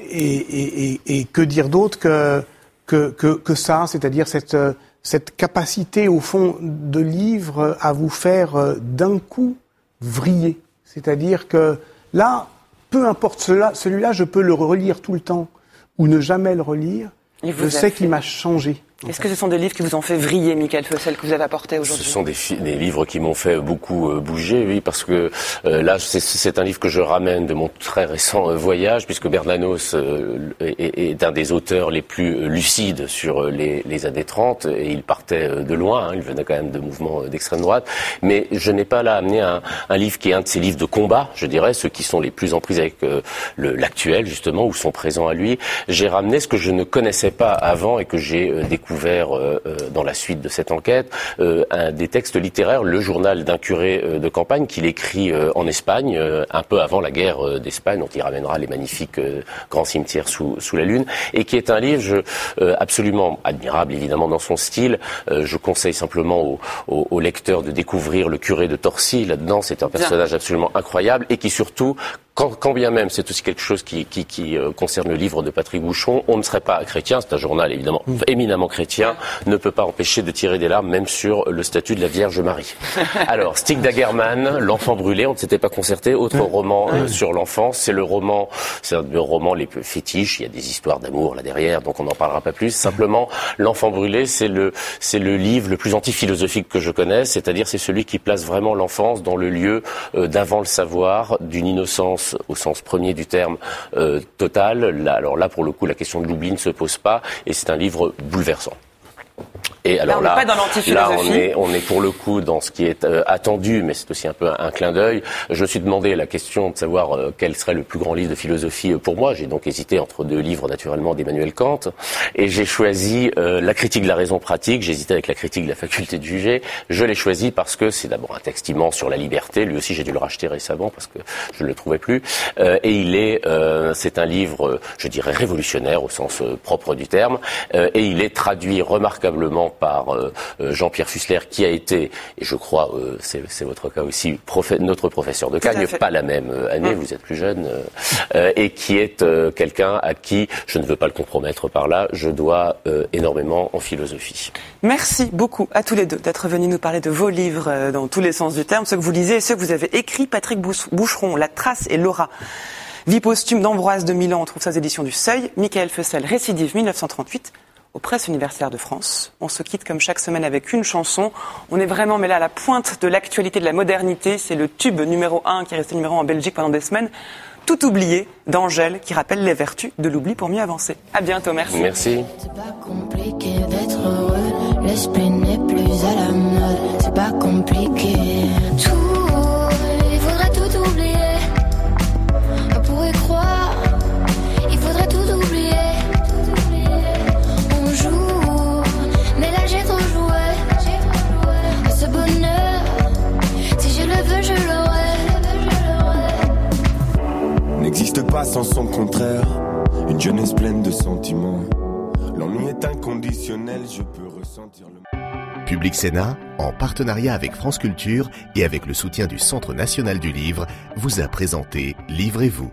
et, et, que dire d'autre que, que, que, que ça, c'est-à-dire cette, cette capacité, au fond, de livre à vous faire euh, d'un coup vriller. C'est-à-dire que là, peu importe cela, celui-là, je peux le relire tout le temps ou ne jamais le relire. Je sais qu'il m'a changé. Est-ce que ce sont des livres qui vous ont fait vriller, Michael Fossel, que vous avez apporté aujourd'hui? Ce sont des, des, livres qui m'ont fait beaucoup euh, bouger, oui, parce que euh, là, c'est un livre que je ramène de mon très récent euh, voyage, puisque Bernanos est, est, un des auteurs les plus lucides sur les, les années 30, et il partait de loin, hein, il venait quand même de mouvements d'extrême droite, mais je n'ai pas là amené un, un, livre qui est un de ces livres de combat, je dirais, ceux qui sont les plus en prise avec l'actuel, justement, ou sont présents à lui. J'ai ramené ce que je ne connaissais pas avant et que j'ai découvert découvert euh, euh, dans la suite de cette enquête euh, un, des textes littéraires, le journal d'un curé de campagne qu'il écrit en Espagne, un peu avant la guerre d'Espagne, dont il ramènera les magnifiques grands cimetières sous, sous, la lune, et qui est un livre je, absolument admirable évidemment dans son style. je conseille simplement aux, aux, lecteurs de découvrir le curé de Torcy là-dedans. C'est un personnage absolument incroyable et qui surtout quand, bien même c'est aussi quelque chose qui, euh, concerne le livre de Patrick Bouchon, on ne serait pas chrétien, c'est un journal évidemment mm. éminemment chrétien, ne peut pas empêcher de tirer des larmes même sur le statut de la Vierge Marie. Alors, Stig Dagerman, L'enfant brûlé, on ne s'était pas concerté, autre roman euh, sur l'enfance, c'est le roman, c'est un des romans les plus fétiches, il y a des histoires d'amour là derrière, donc on n'en parlera pas plus. Simplement, L'enfant brûlé, c'est le, c'est le livre le plus anti-philosophique que je connaisse, c'est-à-dire c'est celui qui place vraiment l'enfance dans le lieu euh, d'avant le savoir, d'une innocence au sens premier du terme euh, total. alors là, pour le coup, la question de l'oubli ne se pose pas et c'est un livre bouleversant. Et alors là, on, là, là on, est, on est pour le coup dans ce qui est euh, attendu, mais c'est aussi un peu un, clin d'œil. Je me suis demandé la question de savoir euh, quel serait le plus grand livre de philosophie euh, pour moi. J'ai donc hésité entre deux livres, naturellement, d'Emmanuel Kant, et j'ai choisi La critique de la raison pratique. J'ai hésité avec la critique de la faculté de juger. Je l'ai choisi parce que c'est d'abord un texte immense sur la liberté. Lui aussi, j'ai dû le racheter récemment parce que je ne le trouvais plus. et il est, c'est un livre, je dirais, révolutionnaire au sens propre du terme, et il est traduit remarquablement par euh, euh, Jean-Pierre Fussler, qui a été, et je crois, euh, c'est votre cas aussi, notre professeur de Cagne, pas la même année, vous êtes plus jeune, et qui est quelqu'un à qui, je ne veux pas le compromettre par là, je dois énormément en philosophie. Merci beaucoup à tous les deux d'être venus nous parler de vos livres dans tous les sens du terme, ceux que vous lisez et ceux que vous avez écrits. Patrick Boucheron, La Trace et Laura. Vie posthume d'Ambroise de Milan, on trouve ça aux éditions du Seuil. Michael Fessel, Récidive 1938 aux presses universitaires de France. On se quitte comme chaque semaine avec une chanson. On est vraiment mais là à la pointe de l'actualité de la modernité. C'est le tube numéro 1 qui est resté numéro 1 en Belgique pendant des semaines. Tout oublié d'Angèle qui rappelle les vertus de l'oubli pour mieux avancer. À bientôt, merci. Merci. C'est pas compliqué d'être heureux. L'esprit n'est plus à la mode. C'est pas compliqué. Public Sénat, en partenariat avec France Culture et avec le soutien du Centre national du livre, vous a présenté Livrez-vous